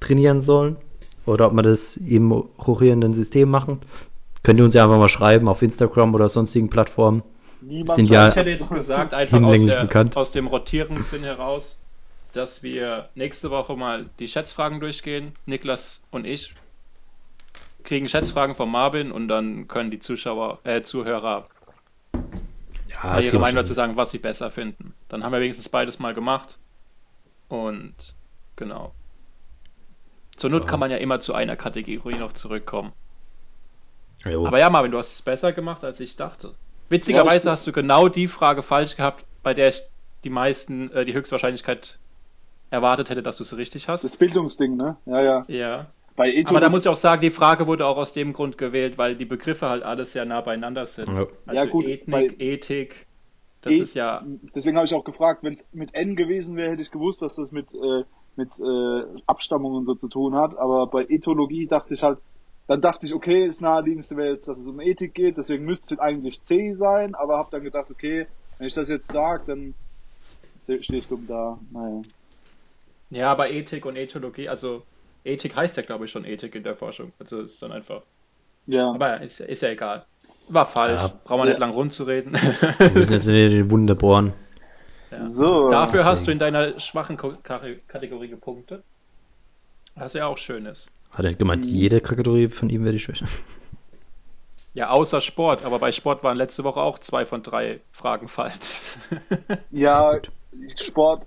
trainieren sollen oder ob wir das im rotierenden System machen. Könnt ihr uns ja einfach mal schreiben auf Instagram oder sonstigen Plattformen. Niemand Sind ja- Ich hätte jetzt gesagt, einfach aus, der, bekannt. aus dem Rotierungssinn heraus, dass wir nächste Woche mal die Schätzfragen durchgehen. Niklas und ich kriegen Schätzfragen von Marvin und dann können die Zuschauer, äh, Zuhörer Ja, ihre Meinung dazu sagen, was sie besser finden. Dann haben wir wenigstens beides mal gemacht. Und genau. Zur Not Ja. kann man ja immer zu einer Kategorie noch zurückkommen. Jo. Aber ja, Marvin, du hast es besser gemacht, als ich dachte. Witzigerweise Ja, ich- hast du genau die Frage falsch gehabt, bei der ich die meisten, äh, die Höchstwahrscheinlichkeit erwartet hätte, dass du sie richtig hast. Das Bildungsding, ne? Ja, ja. ja. Bei Ethologie. Aber da muss ich auch sagen, die Frage wurde auch aus dem Grund gewählt, weil die Begriffe halt alles sehr nah beieinander sind. Ja. Also Ja, gut, Ethnik, Ethik, das E- ist ja. Deswegen habe ich auch gefragt, wenn es mit N gewesen wäre, hätte ich gewusst, dass das mit, äh, mit äh, Abstammung und so zu tun hat. Aber bei Ethologie dachte ich halt, dann dachte ich, okay, das naheliegendste wäre jetzt, dass es um Ethik geht, deswegen müsste es eigentlich C sein, aber habe dann gedacht, okay, wenn ich das jetzt sage, dann stehe ich dumm da. Naja. Ja, aber Ethik und Ethologie, also Ethik heißt ja, glaube ich, schon Ethik in der Forschung. Also ist dann einfach. Ja. Aber ja, ist, ist ja egal. War falsch. Ja. Brauchen wir Ja. nicht lang rumzureden. Wir müssen jetzt in die Wunde bohren. ja. So. Dafür hast du in deiner schwachen Ko- Kategorie gepunktet. Was ja auch schön ist. Hat er gemeint, Mhm. jede Kategorie von ihm wäre die Schwäche. Ja, außer Sport, aber bei Sport waren letzte Woche auch zwei von drei Fragen falsch. Ja, Sport.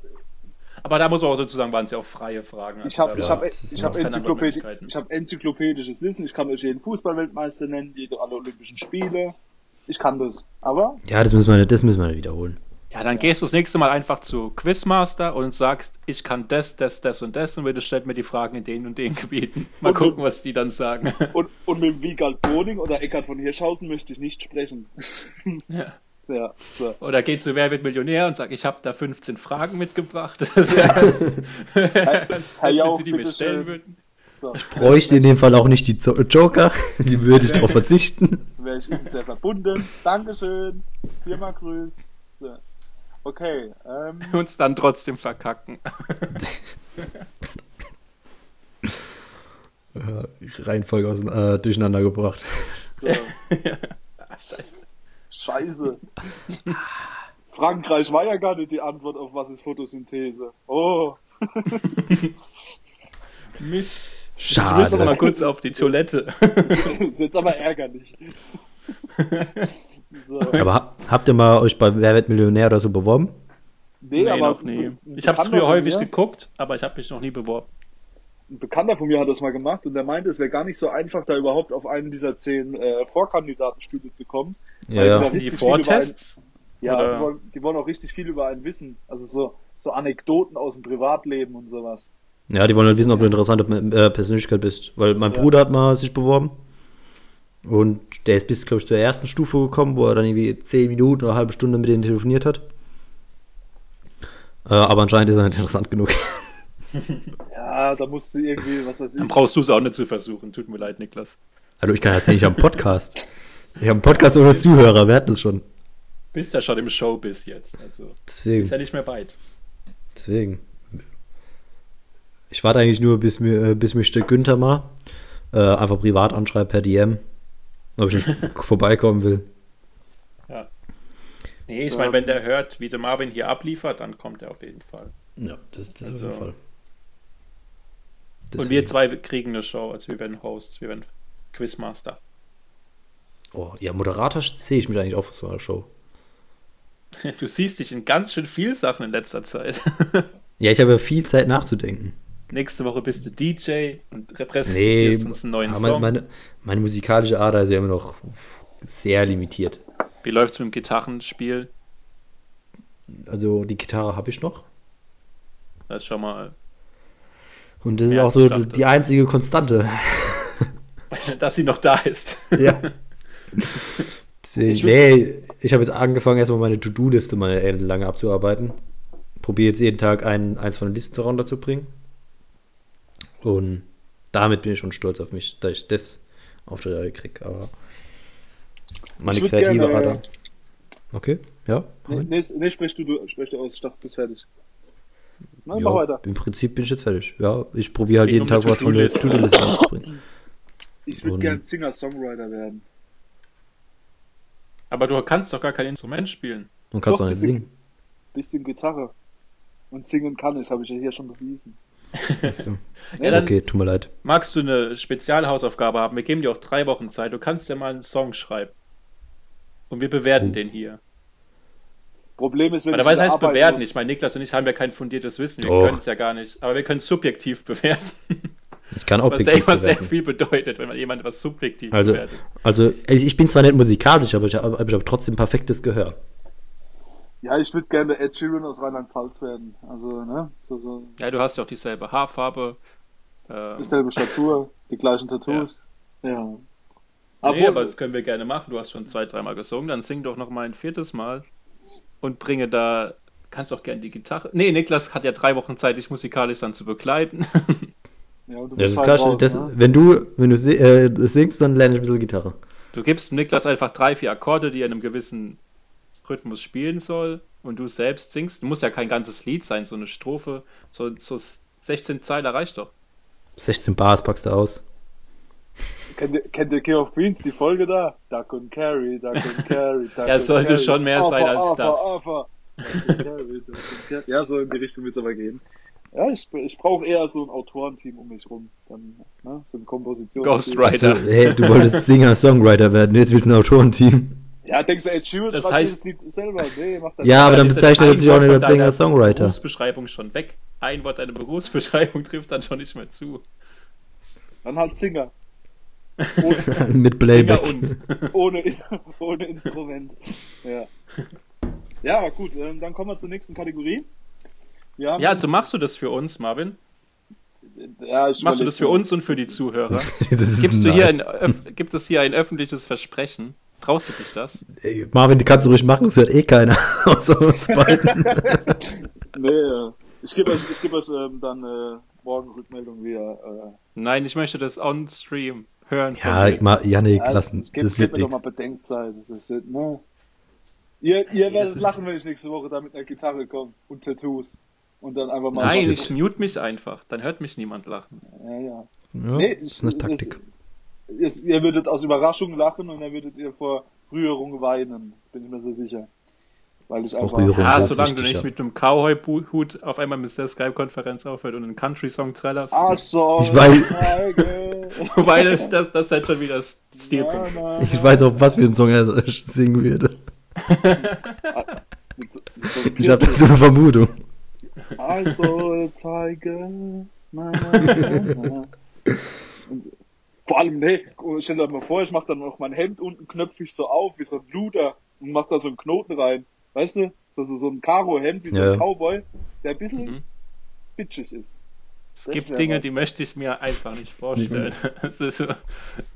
Aber da muss man auch dazu sagen, waren es ja auch freie Fragen. Ich habe Also ich hab, ich hab, ich hab enzyklopädisches Wissen. Ich kann euch jeden Fußballweltmeister nennen, jede alle Olympischen Spiele. Ich kann das. Aber Ja, das müssen wir, das müssen wir nicht wiederholen. Ja, dann gehst du das nächste Mal einfach zu Quizmaster und sagst, ich kann das, das, das und das und bitte stellt mir die Fragen in den und den Gebieten. Mal Und- gucken, was die dann sagen. Und, und mit dem Wiegald Boning oder Eckart von Hirschhausen möchte ich nicht sprechen. Ja. Ja, so. Oder geh zu Wer wird Millionär und sag, ich habe da 15 Fragen mitgebracht. Wenn sie die mir stellen würden. so. Bräuchte in dem Fall auch nicht die Joker, die würde ich darauf verzichten. Wäre ich Ihnen sehr verbunden. Dankeschön. Firma Grüß. So. Okay, ähm, Uns dann trotzdem verkacken. Reihenfolge aus, äh, durcheinander gebracht. so. Ah, Scheiße. Scheiße. Frankreich war ja gar nicht die Antwort auf was ist Photosynthese. Oh. Mist. Ich muss noch mal Schade. kurz auf die Toilette. Das ist jetzt aber ärgerlich. So. Aber ha- habt ihr mal euch bei Wer wird Millionär oder so beworben? Nee, Nee, aber noch nie. Ich habe es früher häufig mir- geguckt, aber ich habe mich noch nie beworben. Ein Bekannter von mir hat das mal gemacht und der meinte, es wäre gar nicht so einfach, da überhaupt auf einen dieser zehn äh, Vorkandidatenstühle zu kommen. Ja, Weil ja. die Die Vortests? Ja, Oder- die wollen, die wollen auch richtig viel über einen wissen. Also so, so Anekdoten aus dem Privatleben und sowas. Ja, die wollen halt wissen, ob du eine interessante äh, Persönlichkeit bist. Weil mein Ja. Bruder hat mal sich beworben. Und der ist bis, glaube ich, zur ersten Stufe gekommen, wo er dann irgendwie 10 Minuten oder eine halbe Stunde mit denen telefoniert hat. Äh, aber anscheinend ist er nicht interessant genug. Ja, da musst du irgendwie, was weiß Dann ich. brauchst du es auch nicht zu versuchen. Tut mir leid, Niklas. Also ich kann erzählen, ich habe einen Podcast. Ich habe einen Podcast ohne Zuhörer, wer hat das schon? Bist ja schon im Showbiz jetzt. Also Deswegen. ist ja nicht mehr weit. Deswegen. Ich warte eigentlich nur, bis mir, äh, bis mich der Günther mal äh, einfach privat anschreibt per DM, ob ich nicht vorbeikommen will. Ja. Nee, ich Ja. meine, wenn der hört, wie der Marvin hier abliefert, dann kommt er auf jeden Fall. Ja, das, das Also- auf jeden Fall. Und Deswegen. wir zwei kriegen eine Show, also wir werden Hosts, wir werden Quizmaster. Oh, ja, Moderator sehe ich mich eigentlich auch für so einer Show. Du siehst dich in ganz schön viel Sachen in letzter Zeit. Ja, ich habe ja viel Zeit nachzudenken. Nächste Woche bist du DJ und Nee, repräsentierst uns einen neuen Song. meine, meine musikalische Ader ist ja immer noch sehr limitiert. Wie läuft's mit dem Gitarrenspiel? Also die Gitarre habe ich noch. Das ist schon mal, Und das ist Ja, auch so die, die einzige Konstante. dass sie noch da ist. Ja. Deswegen, Ich nee, ich habe jetzt angefangen, erstmal meine To-Do-Liste mal lange abzuarbeiten. Probiere jetzt jeden Tag ein, eins von den Listen runterzubringen. Und damit bin ich schon stolz auf mich, dass ich das auf die Reihe kriege. Aber meine kreative gerne, Ader. Okay, ja. Nee, nee, nee, sprech du, du, sprech du aus, ich dachte, du bist fertig. Na, ja mach weiter. Im Prinzip bin ich jetzt fertig. Ja, ich probiere halt jeden Tag was von der To-Do-Liste. Anzubringen. Ich würde Und- gern Singer-Songwriter werden. Aber du kannst doch gar kein Instrument spielen. Und kannst Doch, auch nicht ich- singen. Bisschen Gitarre. Und singen kann ich, habe ich ja hier schon bewiesen. Achso. Ja, dann Okay, tut mir leid. magst du eine Spezialhausaufgabe haben. Wir geben dir auch drei Wochen Zeit. Du kannst ja mal einen Song schreiben. Und wir bewerten Oh. den hier. Problem ist, wenn was wieder heißt arbeiten bewerten? muss- Ich meine, Niklas und ich haben ja kein fundiertes Wissen. Wir können es ja gar nicht. Aber wir können subjektiv bewerten. Ich kann Was ja objektiv immer sehr bewerten. viel bedeutet, wenn man jemand was subjektiv Also, bewertet. also ich ich bin zwar nicht musikalisch, aber ich habe hab trotzdem perfektes Gehör. Ja, ich würde gerne Ed Sheeran aus Rheinland-Pfalz werden. Also, ne? So, so Ja, du hast ja auch dieselbe Haarfarbe. Ähm, dieselbe Statur, die gleichen Tattoos. Ja. nee, Obwohl- aber das können wir gerne machen. Du hast schon zwei, dreimal gesungen. Dann sing doch noch mal ein viertes Mal. Und bringe da. Kannst auch gerne die Gitarre. Nee, Niklas hat ja drei Wochen Zeit, dich musikalisch dann zu begleiten. ja, du Das bist ist halt raus, das, ne? wenn du, wenn du äh, singst, dann lerne ich ein bisschen Gitarre. Du gibst Niklas einfach drei, vier Akkorde, die er in einem gewissen Rhythmus spielen soll. Und du selbst singst. Muss ja kein ganzes Lied sein, so eine Strophe. So, so 16 Zeilen reicht doch. 16 Bars packst du aus. Kennt ihr, kennt ihr King of Queens, die Folge da? Duck and Carry, Duck and Carry, Duck Ja, and sollte carry. schon mehr sein als das. Alpha. Carry. Ja, so in die Richtung wird es aber gehen. Ja, ich, ich brauche eher so ein Autorenteam um mich rum. Dann, ne, so ein Komposition. Ghostwriter. Also, hey, du wolltest Singer-Songwriter werden, jetzt willst du ein Autorenteam. Ja, denkst du, Ed Sheeran Das heißt- dieses Lied selber? Nee, macht das Ja, aber dann das bezeichnet er sich auch nicht als Singer-Songwriter. Berufsbeschreibung schon weg. Ein Wort deiner Berufsbeschreibung trifft dann schon nicht mehr zu. Dann halt Singer. Ohne, Mit Playback. und. ohne, ohne Instrument. Ja. Ja, aber gut, ähm, dann kommen wir zur nächsten Kategorie. Ja, also machst du das für uns, Marvin? ja, ich Machst du das für uns und für die Zuhörer? Gibst du hier ein, gibt es hier ein öffentliches Versprechen? Traust du dich das? Ey, Marvin, die kannst du ruhig machen, das hört eh keiner. Außer uns beiden. Nee, äh, ich gebe euch, ich geb euch ähm, dann äh, morgen Rückmeldung wieder. Nein, ich möchte das on Stream hören. ja. Ma- Janik, Äh, lassen. es gibt, Das wird mir doch mal. Bedenkzeit. Das wird, ne? Ihr, ihr werdet lachen, wenn ich nächste Woche da mit einer Gitarre komme und Tattoos. Und dann einfach mal. Nein, ich mute mich einfach. Dann hört mich niemand lachen. Ja, ja. Ja, Nee, das ist eine es- Taktik. Es, ihr würdet aus Überraschung lachen und dann würdet ihr vor Rührung weinen. Bin ich mir sehr sicher. Weil ich Auch einfach. Ah, ist solange du nicht ja. mit einem Cowboy-Hut auf einmal mit der Skype-Konferenz aufhört und einen Country-Song trällerst. Arschloch, Ich weiß-. Wobei das, das, das halt schon wieder na, Ich weiß auch, was für einen Song er singen würde. So, so Ich habe so eine Vermutung. I saw a tiger. Na, vor allem, nee, stell dir mal vor, ich mach dann noch mein Hemd unten, knöpfe ich so auf, wie so ein Luder und mach da so einen Knoten rein. Weißt du? So, so, so ein Karo-Hemd, wie so Ja. ein Cowboy, der ein bisschen Mhm. bitchig ist. Es Das gibt Dinge, was. die möchte ich mir einfach nicht vorstellen. Das, ist so,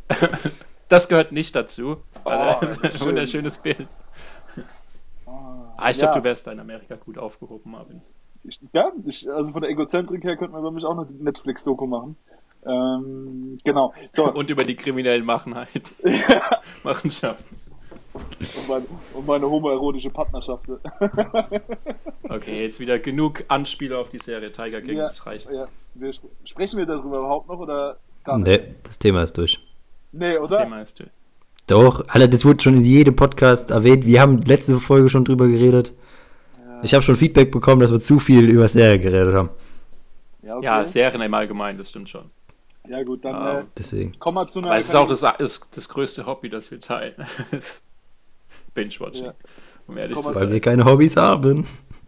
das gehört nicht dazu. Oh, Also, das das ist ist schön. ein wunderschönes Bild. Ah, Ah, ich ja. glaube, du wärst da in Amerika gut aufgehoben, Marvin. Ich, ja, ich, also von der Egozentrik her könnte man über mich auch eine Netflix-Doku machen. Ähm, genau. So, Und über die kriminellen Machenheiten. Machenschaften. Und, meine, und meine homoerotische Partnerschaft. Okay, jetzt wieder genug Anspieler auf die Serie Tiger King. ja, Das reicht. ja. Wir, sp- sprechen wir darüber überhaupt noch oder gar nicht? Nee, das Thema ist durch. Nee, Das oder? Thema ist durch. Doch, Alter, das wurde schon in jedem Podcast erwähnt. Wir haben letzte Folge schon drüber geredet. Ich habe schon Feedback bekommen, dass wir zu viel über Serie geredet haben. Ja, okay. Ja, Serien im Allgemeinen, das stimmt schon. ja gut, dann Ähm, Deswegen. komm mal zu einer Aber es ist auch das, das, das größte Hobby, das wir teilen. Binge-Watching. Ja. Um ehrlich zu Weil sein. wir keine Hobbys haben.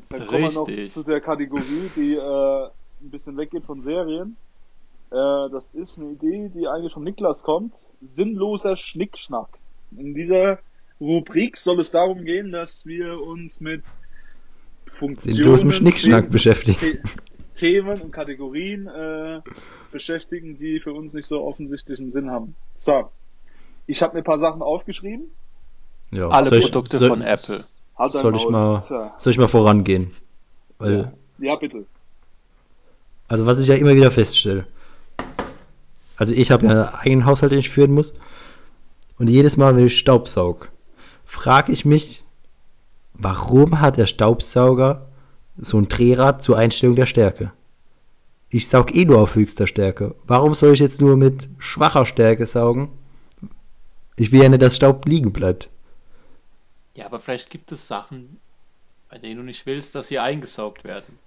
Dann kommen wir noch Richtig. zu der Kategorie, die äh, ein bisschen weggeht von Serien. Äh, das ist eine Idee, die eigentlich von Niklas kommt. Sinnloser Schnickschnack. In dieser Rubrik soll es darum gehen, dass wir uns mit Funktionen, Sinnlosem Schnickschnack The- beschäftigen. The Themen und Kategorien äh, beschäftigen, die für uns nicht so offensichtlichen Sinn haben. So, ich habe mir ein paar Sachen aufgeschrieben. Ja, Alle soll ich- Produkte soll- von Apple. Halt Soll ich mal, So. soll ich mal vorangehen? Weil, Ja, bitte. Also was ich ja immer wieder feststelle. Also ich habe ja einen eigenen Haushalt, den ich führen muss. Und jedes Mal, wenn ich Staubsaug, frage ich mich, warum hat der Staubsauger so ein Drehrad zur Einstellung der Stärke? Ich saug eh nur auf höchster Stärke. Warum soll ich jetzt nur mit schwacher Stärke saugen? Ich will ja nicht, dass Staub liegen bleibt. Ja, aber vielleicht gibt es Sachen, bei denen du nicht willst, dass sie eingesaugt werden.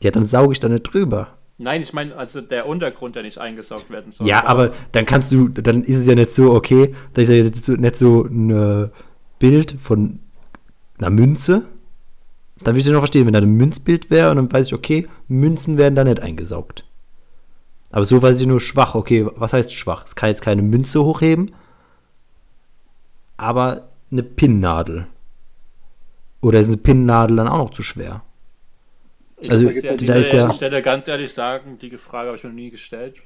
Ja, dann sauge ich da nicht drüber. Nein, ich meine also der Untergrund, der nicht eingesaugt werden soll. Ja, aber dann kannst du, dann ist es ja nicht so, okay, da ist ja so, nicht so ein äh, Bild von einer Münze. Dann würde ich noch verstehen, wenn da ein Münzbild wäre und dann weiß ich, okay, Münzen werden da nicht eingesaugt. Aber so weiß ich nur schwach, okay, was heißt schwach? Es kann jetzt keine Münze hochheben, aber eine Pinnnadel. Oder ist eine Pinnnadel dann auch noch zu schwer? Ich also, muss ja, da ich ist ja- Ich stelle ganz ehrlich sagen, die Frage habe ich noch nie gestellt.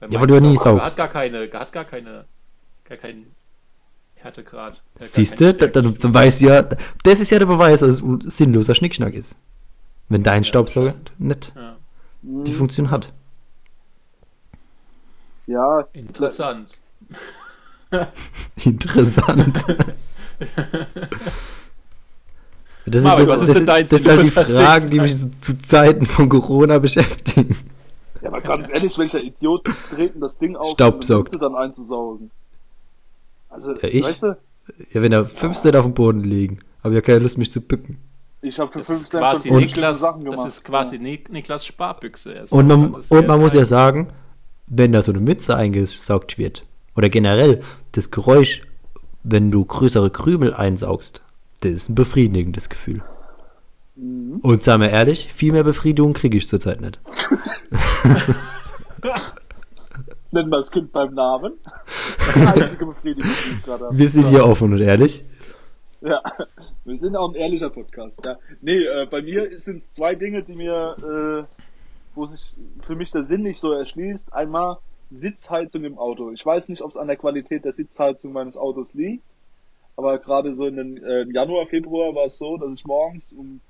Ja, weil du ja nie saugst. Hat gar keine, hat gar keine, gar keinen Härtegrad. Siehst du, dann, Stärke. dann weiß ja, das ist ja der Beweis, dass es ein sinnloser Schnickschnack ist. Wenn dein Staubsauger nicht Ja, die Funktion hat. Ja, interessant. Interessant. Das sind, Marvin, das, was ist das, denn dein das sind halt die Fragen, die mich zu Zeiten von Corona beschäftigen. Ja, aber ganz ehrlich, welcher Idiot dreht denn das Ding auf, Staubsaugt. um dann einzusaugen? Also, Ja, ich. weißt du, Ja, wenn da 15 auf dem Boden liegen, habe ich ja keine Lust, mich zu bücken. ich habe für Das 5 ist Cent quasi Niklas, Sachen gemacht. das ist quasi Ja. Nik Niklas Sparbüchse. Er ist Und man, und man muss ja sagen, wenn da so eine Mütze eingesaugt wird, oder generell das Geräusch, wenn du größere Krümel einsaugst, das ist ein befriedigendes Gefühl. Mhm. Und sagen wir ehrlich, viel mehr Befriedigung kriege ich zurzeit nicht. Nennen wir das Kind beim Namen. Einzige Befriedigung, die ich gerade habe. Wir sind hier offen und ehrlich. Ja, wir sind auch ein ehrlicher Podcast. Ja. Nee, äh, bei mir sind es zwei Dinge, die mir, äh, wo sich für mich der Sinn nicht so erschließt. Einmal Sitzheizung im Auto. Ich weiß nicht, ob es an der Qualität der Sitzheizung meines Autos liegt, aber gerade so in den äh, Januar, Februar war es so, dass ich morgens um,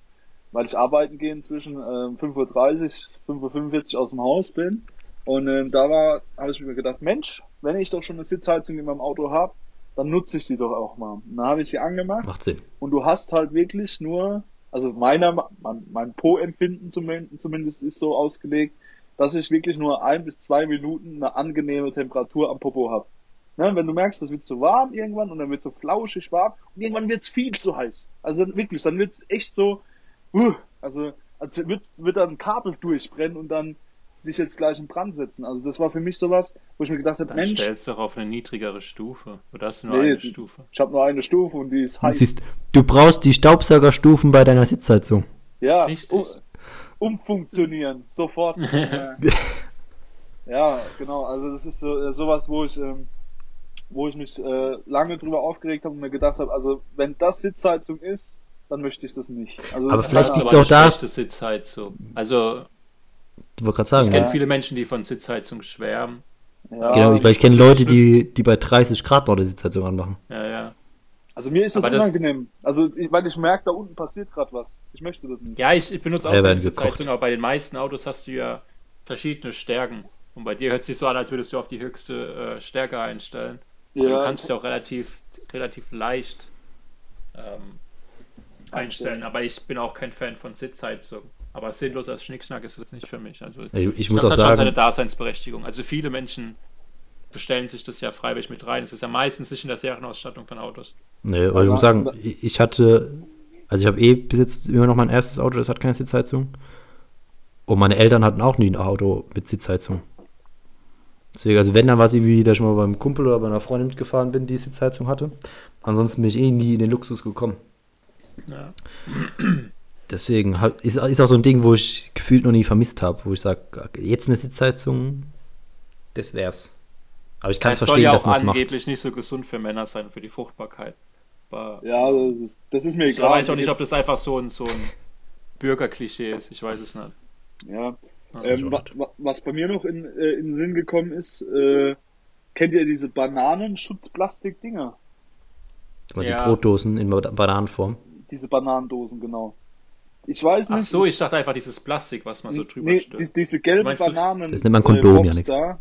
weil ich arbeiten gehe inzwischen, äh, 5.30 Uhr, 5.45 Uhr aus dem Haus bin. Und ähm, da war, habe ich mir gedacht, Mensch, wenn ich doch schon eine Sitzheizung in meinem Auto habe, dann nutze ich die doch auch mal. Und dann habe ich sie angemacht Macht Sinn. und du hast halt wirklich nur, also meiner, mein, mein Po-Empfinden zumindest ist so ausgelegt, dass ich wirklich nur ein bis zwei Minuten eine angenehme Temperatur am Popo habe. Ne, wenn du merkst, das wird zu warm irgendwann und dann wird so flauschig warm und irgendwann wird's viel zu heiß. Also wirklich, dann wird's echt so, uh, also als wird, wird dann ein Kabel durchbrennen und dann dich jetzt gleich in Brand setzen. Also das war für mich sowas, wo ich mir gedacht habe, Dann Mensch, stellst du doch auf eine niedrigere Stufe. Oder hast du nur Nee, eine Stufe? ich habe nur eine Stufe und die ist heiß. Siehst, du brauchst die Staubsaugerstufen bei deiner Sitzheizung. ja, Richtig. um, umfunktionieren, sofort. Ja, genau. Also das ist so, äh, sowas, wo ich, ähm, wo ich mich äh, lange drüber aufgeregt habe und mir gedacht habe, also wenn das Sitzheizung ist, dann möchte ich das nicht. Also, Aber vielleicht Das liegt's aber auch da- Sitzheizung. Also, Ich wollte gerade ich sagen, kenne ja. viele Menschen, die von Sitzheizung schwärmen. ja, genau, ich, weil ich kenne ich- Leute, die, die bei 30 Grad dort die Sitzheizung anmachen. Ja, ja. Also mir ist das Aber das- unangenehm. Also ich, weil ich merke, da unten passiert gerade was. Ich möchte das nicht. Ja, ich, ich benutze auch Ja. Sitzheizung, aber bei den meisten Autos hast du ja verschiedene Stärken. Und bei dir hört es sich so an, als würdest du auf die höchste äh, Stärke einstellen. Aber du kannst ja auch relativ, relativ leicht ähm, einstellen. Aber ich bin auch kein Fan von Sitzheizung. Aber sinnlos als Schnickschnack ist es nicht für mich. Also Ich, ich muss das auch hat schon seine sagen, Daseinsberechtigung. Also viele Menschen bestellen sich das ja freiwillig mit rein. Es ist ja meistens nicht in der Serienausstattung von Autos. nee, aber ich muss sagen, ich ich hatte, also ich habe eh bis jetzt immer noch mein erstes Auto, das hat keine Sitzheizung. Und meine Eltern hatten auch nie ein Auto mit Sitzheizung. Deswegen, also wenn, dann war es irgendwie, dass ich mal beim Kumpel oder bei einer Freundin mitgefahren bin, die Sitzheizung hatte. Ansonsten bin ich eh nie in den Luxus gekommen. Ja. Deswegen halt, ist, ist auch so ein Ding, wo ich gefühlt noch nie vermisst habe, wo ich sage, jetzt eine Sitzheizung, das wär's. Aber ich kann es Es soll verstehen, ja dass auch man es macht. angeblich nicht so gesund für Männer sein, für die Fruchtbarkeit. Aber Ja, das ist, das ist mir ich egal. weiß auch nicht, ob das einfach so ein, so ein Bürgerklischee ist. Ich weiß es nicht. Ja. Ähm, wa, nicht. wa, was bei mir noch in, äh, in den Sinn gekommen ist, äh, kennt ihr diese Bananenschutzplastik-Dinger? Ich meine, Ja. die Brotdosen in Ba- Bananenform. Diese Bananendosen, genau. Ich weiß Ach nicht. so, ich dachte einfach dieses Plastik, was man so drüber nee, stülpt. die, diese gelben Meinst du- Bananen. Das nennt man Kondom, äh, da,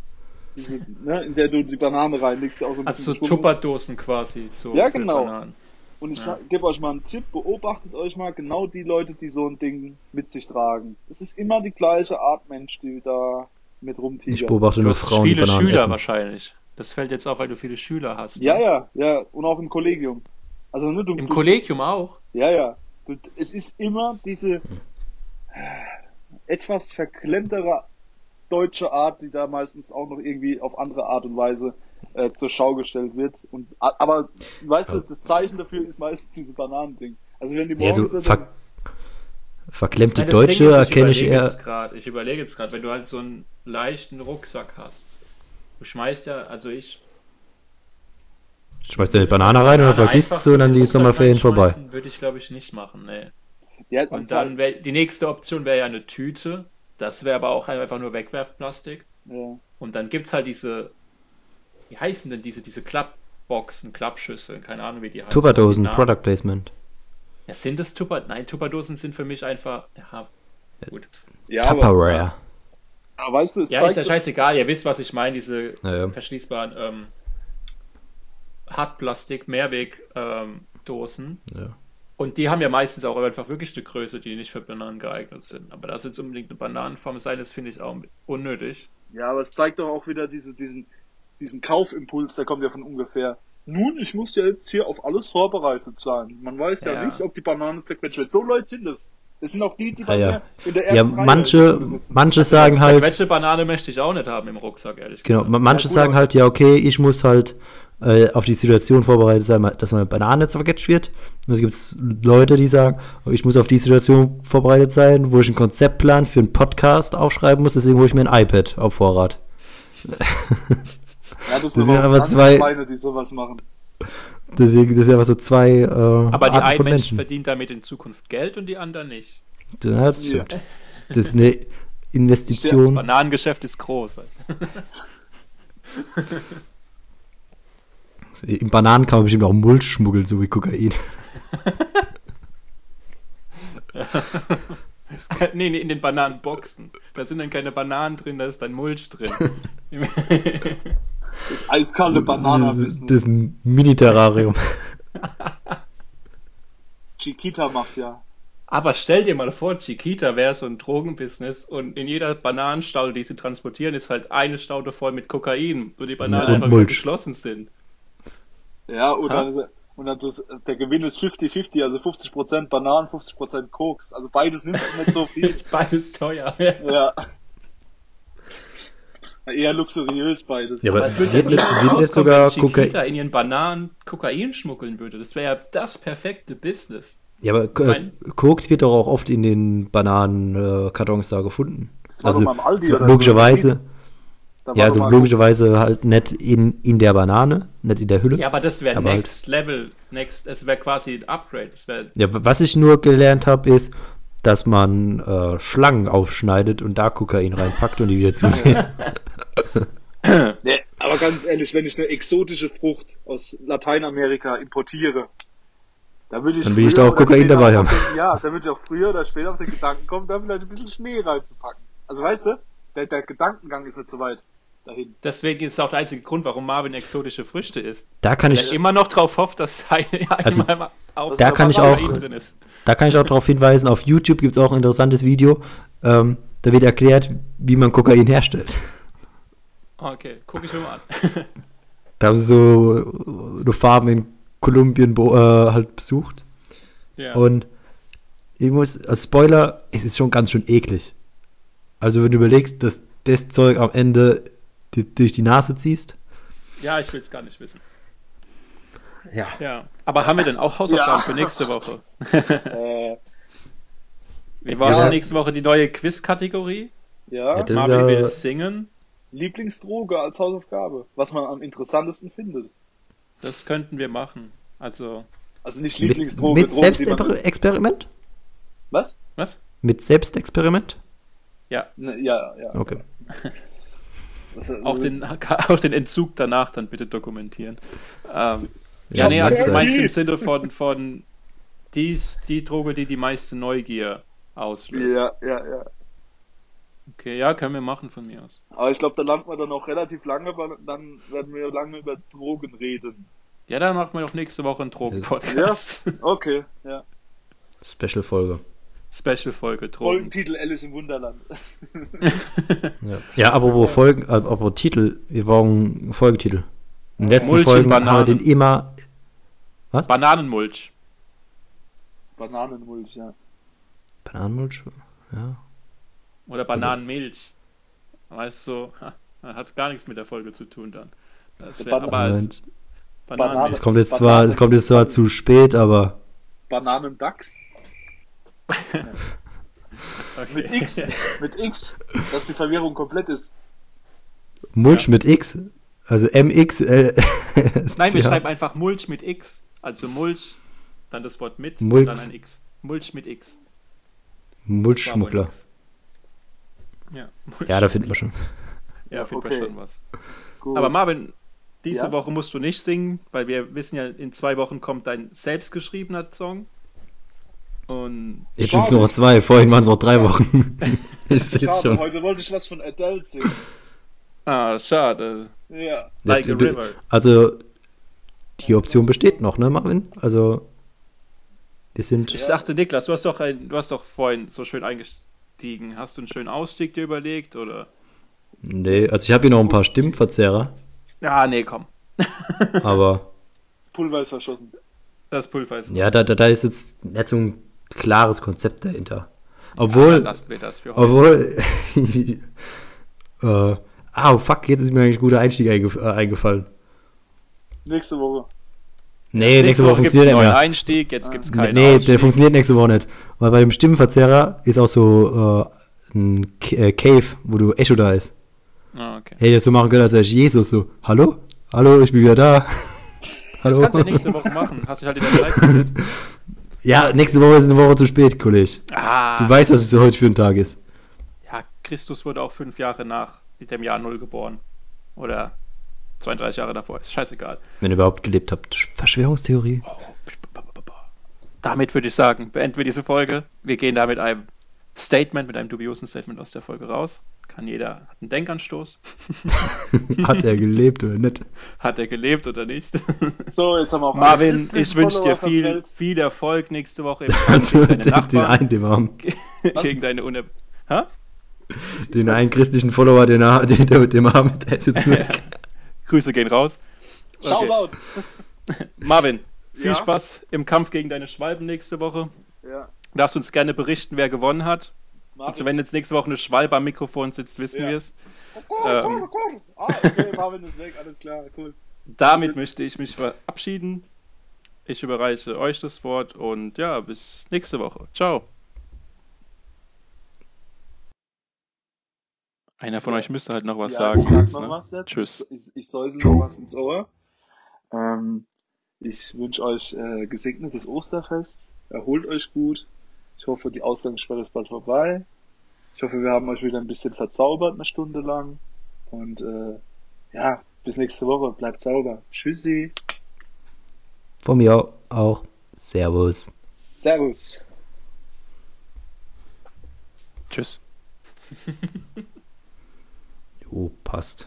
diese, ne, in der du die Banane reinlegst, auch so ein Also bisschen. Tupperdosen quasi. So Ja, genau. Bananen. Und ich Ja. gebe euch mal einen Tipp, beobachtet euch mal genau die Leute, die so ein Ding mit sich tragen. Es ist immer die gleiche Art Mensch, die da mit Ich rumtigert. beobachte nur Frauen, die viele Bananen Schüler essen. wahrscheinlich. Das fällt jetzt auf, weil du viele Schüler hast. ne? Ja, ja, ja. Und auch im Kollegium. Also, ne, du, Im du, Kollegium auch. Ja, ja. Du, es ist immer diese etwas verklemmtere deutsche Art, die da meistens auch noch irgendwie auf andere Art und Weise äh, zur Schau gestellt wird. Und a- aber weißt du, Ja. das Zeichen dafür ist meistens diese Bananending. Also wenn die Ja, morgens so so ver verklemmte Nein, Deutsche ist, erkenne ich eher. grad- Ich überlege jetzt gerade, wenn du halt so einen leichten Rucksack hast. Du schmeißt ja, also ich. Schmeißt du eine Banane rein oder vergisst du und dann die Sommerferien vorbei. Würde ich glaube ich nicht machen, nee. ja, Und dann wär, die nächste Option wäre ja eine Tüte. Das wäre aber auch einfach nur Wegwerfplastik. ja. Und dann gibt's halt diese, wie heißen denn diese, diese Klappboxen, Klappschüsseln, keine Ahnung wie die heißen. Tupperdosen, Product Placement. Ja, sind das Tupper? Nein, Tupperdosen sind für mich einfach, ja, gut. ja, aber, Tupperware. aber weißt du, es Ja, ist ja scheißegal, ihr wisst, was ich meine, diese Ja, ja. verschließbaren ähm, Hartplastik, Mehrweg ähm. Ja. Und die haben ja meistens auch einfach wirklich eine Größe, die nicht für Bananen geeignet sind. Aber dass jetzt unbedingt eine Bananenform sein, das finde ich auch unnötig. ja, aber es zeigt doch auch wieder diese, diesen, diesen Kaufimpuls, der kommt ja von ungefähr. Nun, ich muss ja jetzt hier auf alles vorbereitet sein. Man weiß ja, Ja. nicht, ob die Banane zerquetscht wird. So Leute sind es. Das sind auch die, die bei ja. mir in der ersten Ja, manche, manche sagen halt, Welche Banane möchte ich auch nicht haben im Rucksack, ehrlich genau, gesagt. ma- manche Ja, sagen halt, ja, okay, ich muss halt äh, auf die Situation vorbereitet sein, dass meine Banane zerquetscht wird. Und es gibt Leute, die sagen, oh, ich muss auf die Situation vorbereitet sein, wo ich einen Konzeptplan für einen Podcast aufschreiben muss, deswegen hole ich mir ein iPad auf Vorrat. Ja, das, Das sind aber aber zwei- Schweine, die sowas machen. Deswegen, das sind einfach so zwei äh, Aber die Arten einen von Mensch Menschen. verdient damit in Zukunft Geld und die anderen nicht. Ja, das stimmt. Das ist eine Das Investition. Bananengeschäft ist groß. Im Bananen kann man bestimmt auch Mulch schmuggeln, so wie Kokain. nee, nee, in den Bananenboxen. Da sind dann keine Bananen drin, da ist dann Mulch drin. Das eiskalte Bananenbusiness. das ist ein Mini-Terrarium. Chiquita macht ja. Aber stell dir mal vor, Chiquita wäre so ein Drogenbusiness und in jeder Bananenstaude, die sie transportieren, ist halt eine Staude voll mit Kokain, wo die Bananen Und einfach wieder Mulch. geschlossen sind. Ja, und Ha? und dann so, der Gewinn ist 50-50, also 50% Bananen, 50% Koks. Also beides nimmt sich nicht so viel. Beides teuer. ja. Eher luxuriös beides. Ja, aber Es würde wird ja wird sogar Kokain- in ihren Bananen Kokain schmuggeln würde. Das wäre ja das perfekte Business. Ja, aber äh, Mein- Koks wird doch auch oft in den Bananenkartons da gefunden. Das war Also doch mal im Aldi oder so, logischerweise, war ja, also logischerweise halt nicht in, in der Banane, nicht in der Hülle. Ja, aber das wäre Aber halt- Next Level. Next, es wäre quasi ein Upgrade. Das wäre Ja, was ich nur gelernt habe, ist, dass man äh, Schlangen aufschneidet und da Kokain reinpackt und die wieder zudreht. Nee, aber ganz ehrlich, wenn ich eine exotische Frucht aus Lateinamerika importiere, dann würde ich, Dann will ich da auch Kokain dabei haben. Den, ja, dann würde ich auch früher oder später auf den Gedanken kommen, da vielleicht ein bisschen Schnee reinzupacken. Also weißt du, der, der Gedankengang ist nicht so weit dahin. Deswegen ist auch der einzige Grund, warum Marvin exotische Früchte isst. Da kann Weil ich, er immer noch drauf hofft, dass eine Also, einmal auf da kann ich auch- Kokain drin ist. Da kann ich auch darauf hinweisen, auf YouTube gibt es auch ein interessantes Video, ähm, da wird erklärt, wie man Kokain herstellt. Okay, gucke ich mir mal an. Da haben sie so eine Farm in Kolumbien äh, halt besucht. ja. Und ich muss, als Spoiler, es ist schon ganz schön eklig. Also wenn du überlegst, dass das Zeug am Ende die, durch die Nase ziehst. ja, ich will es gar nicht wissen. Ja. Ja. Aber haben wir denn auch Hausaufgaben Ja. für nächste Woche? Äh, Wir wollen Ja. nächste Woche die neue Quiz-Kategorie. ja, Ja, Marvin will singen. Lieblingsdroge als Hausaufgabe, was man am interessantesten findet. Das könnten wir machen. Also, Also nicht Mit, Lieblingsdroge, mit Drogen, man- Selbstexperiment? Was? was? Mit Selbstexperiment? Ja, Ne, ja, ja. Okay. Auch den, auch den Entzug danach dann bitte dokumentieren. Ähm, ja, Ja, nee, also meinst im Sinne von, von dies, die Droge, die die meiste Neugier auslöst. Ja, ja, ja. Okay, ja, können wir machen von mir aus. Aber ich glaube, da landen wir dann noch relativ lange, weil dann werden wir lange über Drogen reden. Ja, dann machen wir doch nächste Woche einen Drogen-Podcast. Okay, ja. Special-Folge. Special-Folge Drogen. Folgentitel Alice im Wunderland. Ja, ja apropos Folgen, äh, apropos Titel, wir brauchen einen Folgetitel. In den letzten Mulch Folgen haben wir Bananen. den immer. Was? Bananenmulch. Bananenmulch, ja. Bananenmulch? Ja. Oder Bananenmilch. Weißt du, ha, hat gar nichts mit der Folge zu tun dann. Das wär, Banan- aber als Moment. Bananenmilch. Das kommt jetzt zwar, das kommt jetzt zwar zu spät, aber Bananendachs. Okay. Mit X. mit X. Dass die Verwirrung komplett ist. Mulch mit X, also MX. Äh, Nein, wir ja. schreiben einfach Mulch mit X. Also Mulch, dann das Wort mit, Mulch. und dann ein X. Mulch mit X. Mulchschmuggler. Ja, Mulch. Ja, da finden wir schon. Ja, findet Okay. wir schon was. Gut. Aber Marvin, diese Ja? Woche musst du nicht singen, weil wir wissen ja, in zwei Wochen kommt dein selbstgeschriebener Song. Und Jetzt sind es nur noch zwei, vorhin waren es noch drei Wochen. Schade, schon. heute wollte ich was von Adele singen. Ah, schade. Ja. Like a river. Also, die Option besteht noch, ne, Marvin? Also, wir sind. Ich dachte, Niklas, du hast doch ein, du hast doch vorhin so schön eingestiegen. Hast du einen schönen Ausstieg dir überlegt oder? Nee, also ich habe hier noch ein paar Stimmverzerrer, Ja, nee, komm. aber Das Pulver ist verschossen. Das Pulver ist. ja, da, da, da ist jetzt nicht so ein klares Konzept dahinter. Ja, Obwohl, dann lassen wir das für heute. obwohl, äh, ah, fuck, jetzt ist mir eigentlich ein guter Einstieg eingef äh, eingefallen. Nächste Woche. Nee, nächste, Woche gibt's funktioniert einen nicht mehr. Einstieg, jetzt gibt's keinen nee, Ausstieg. der funktioniert nächste Woche nicht. Weil bei dem Stimmenverzerrer ist auch so äh, ein K äh, Cave, wo du Echo da ist. Ah, okay. Hätte ich das so machen können, als wäre ich Jesus so. Hallo? Hallo, ich bin wieder da. Das Hallo? kannst du nächste Woche machen. Hast dich halt in der Zeit geführt. Ja, nächste Woche ist eine Woche zu spät, Kollege. Ah, Du weißt, was es heute für ein Tag ist. ja, Christus wurde auch fünf Jahre nach dem Jahr Null geboren. Oder 32 Jahre davor. Ist scheißegal. Wenn ihr überhaupt gelebt habt. Verschwörungstheorie. Damit würde ich sagen, beenden wir diese Folge. Wir gehen da mit einem Statement, mit einem dubiosen Statement aus der Folge raus. Kann jeder, hat einen Denkanstoß. Hat er gelebt oder nicht? Hat er gelebt oder nicht? So, jetzt haben wir auch Marvin, ich wünsche dir viel, viel Erfolg nächste Woche im Kampf Also gegen den, deine den einen, den haben. gegen deine Une Hä? Den einen christlichen Follower, den, er, den, den, den wir haben, der ist jetzt weg. Grüße gehen raus. Okay. Shoutout. Marvin, viel Ja? Spaß im Kampf gegen deine Schwalben nächste Woche. Ja. Du darfst uns gerne berichten, wer gewonnen hat. Also wenn jetzt nächste Woche eine Schwalbe am Mikrofon sitzt, wissen Ja. wir es. Ähm, ah, okay, Marvin ist weg, alles klar, cool. damit möchte ich mich verabschieden. Ich überreiche euch das Wort und ja, bis nächste Woche. Ciao. Einer von euch müsste halt noch was ja, sagen. Ich sag noch ne? was jetzt. Tschüss. Ich, ich säusel noch was ins Ohr. Ähm, ich wünsche euch äh, gesegnetes Osterfest. Erholt euch gut. Ich hoffe, die Ausgangssperre ist bald vorbei. Ich hoffe, wir haben euch wieder ein bisschen verzaubert, eine Stunde lang. Und äh, ja, bis nächste Woche. Bleibt sauber. Tschüssi. Von mir auch. Servus. Servus. Tschüss. Jo, passt.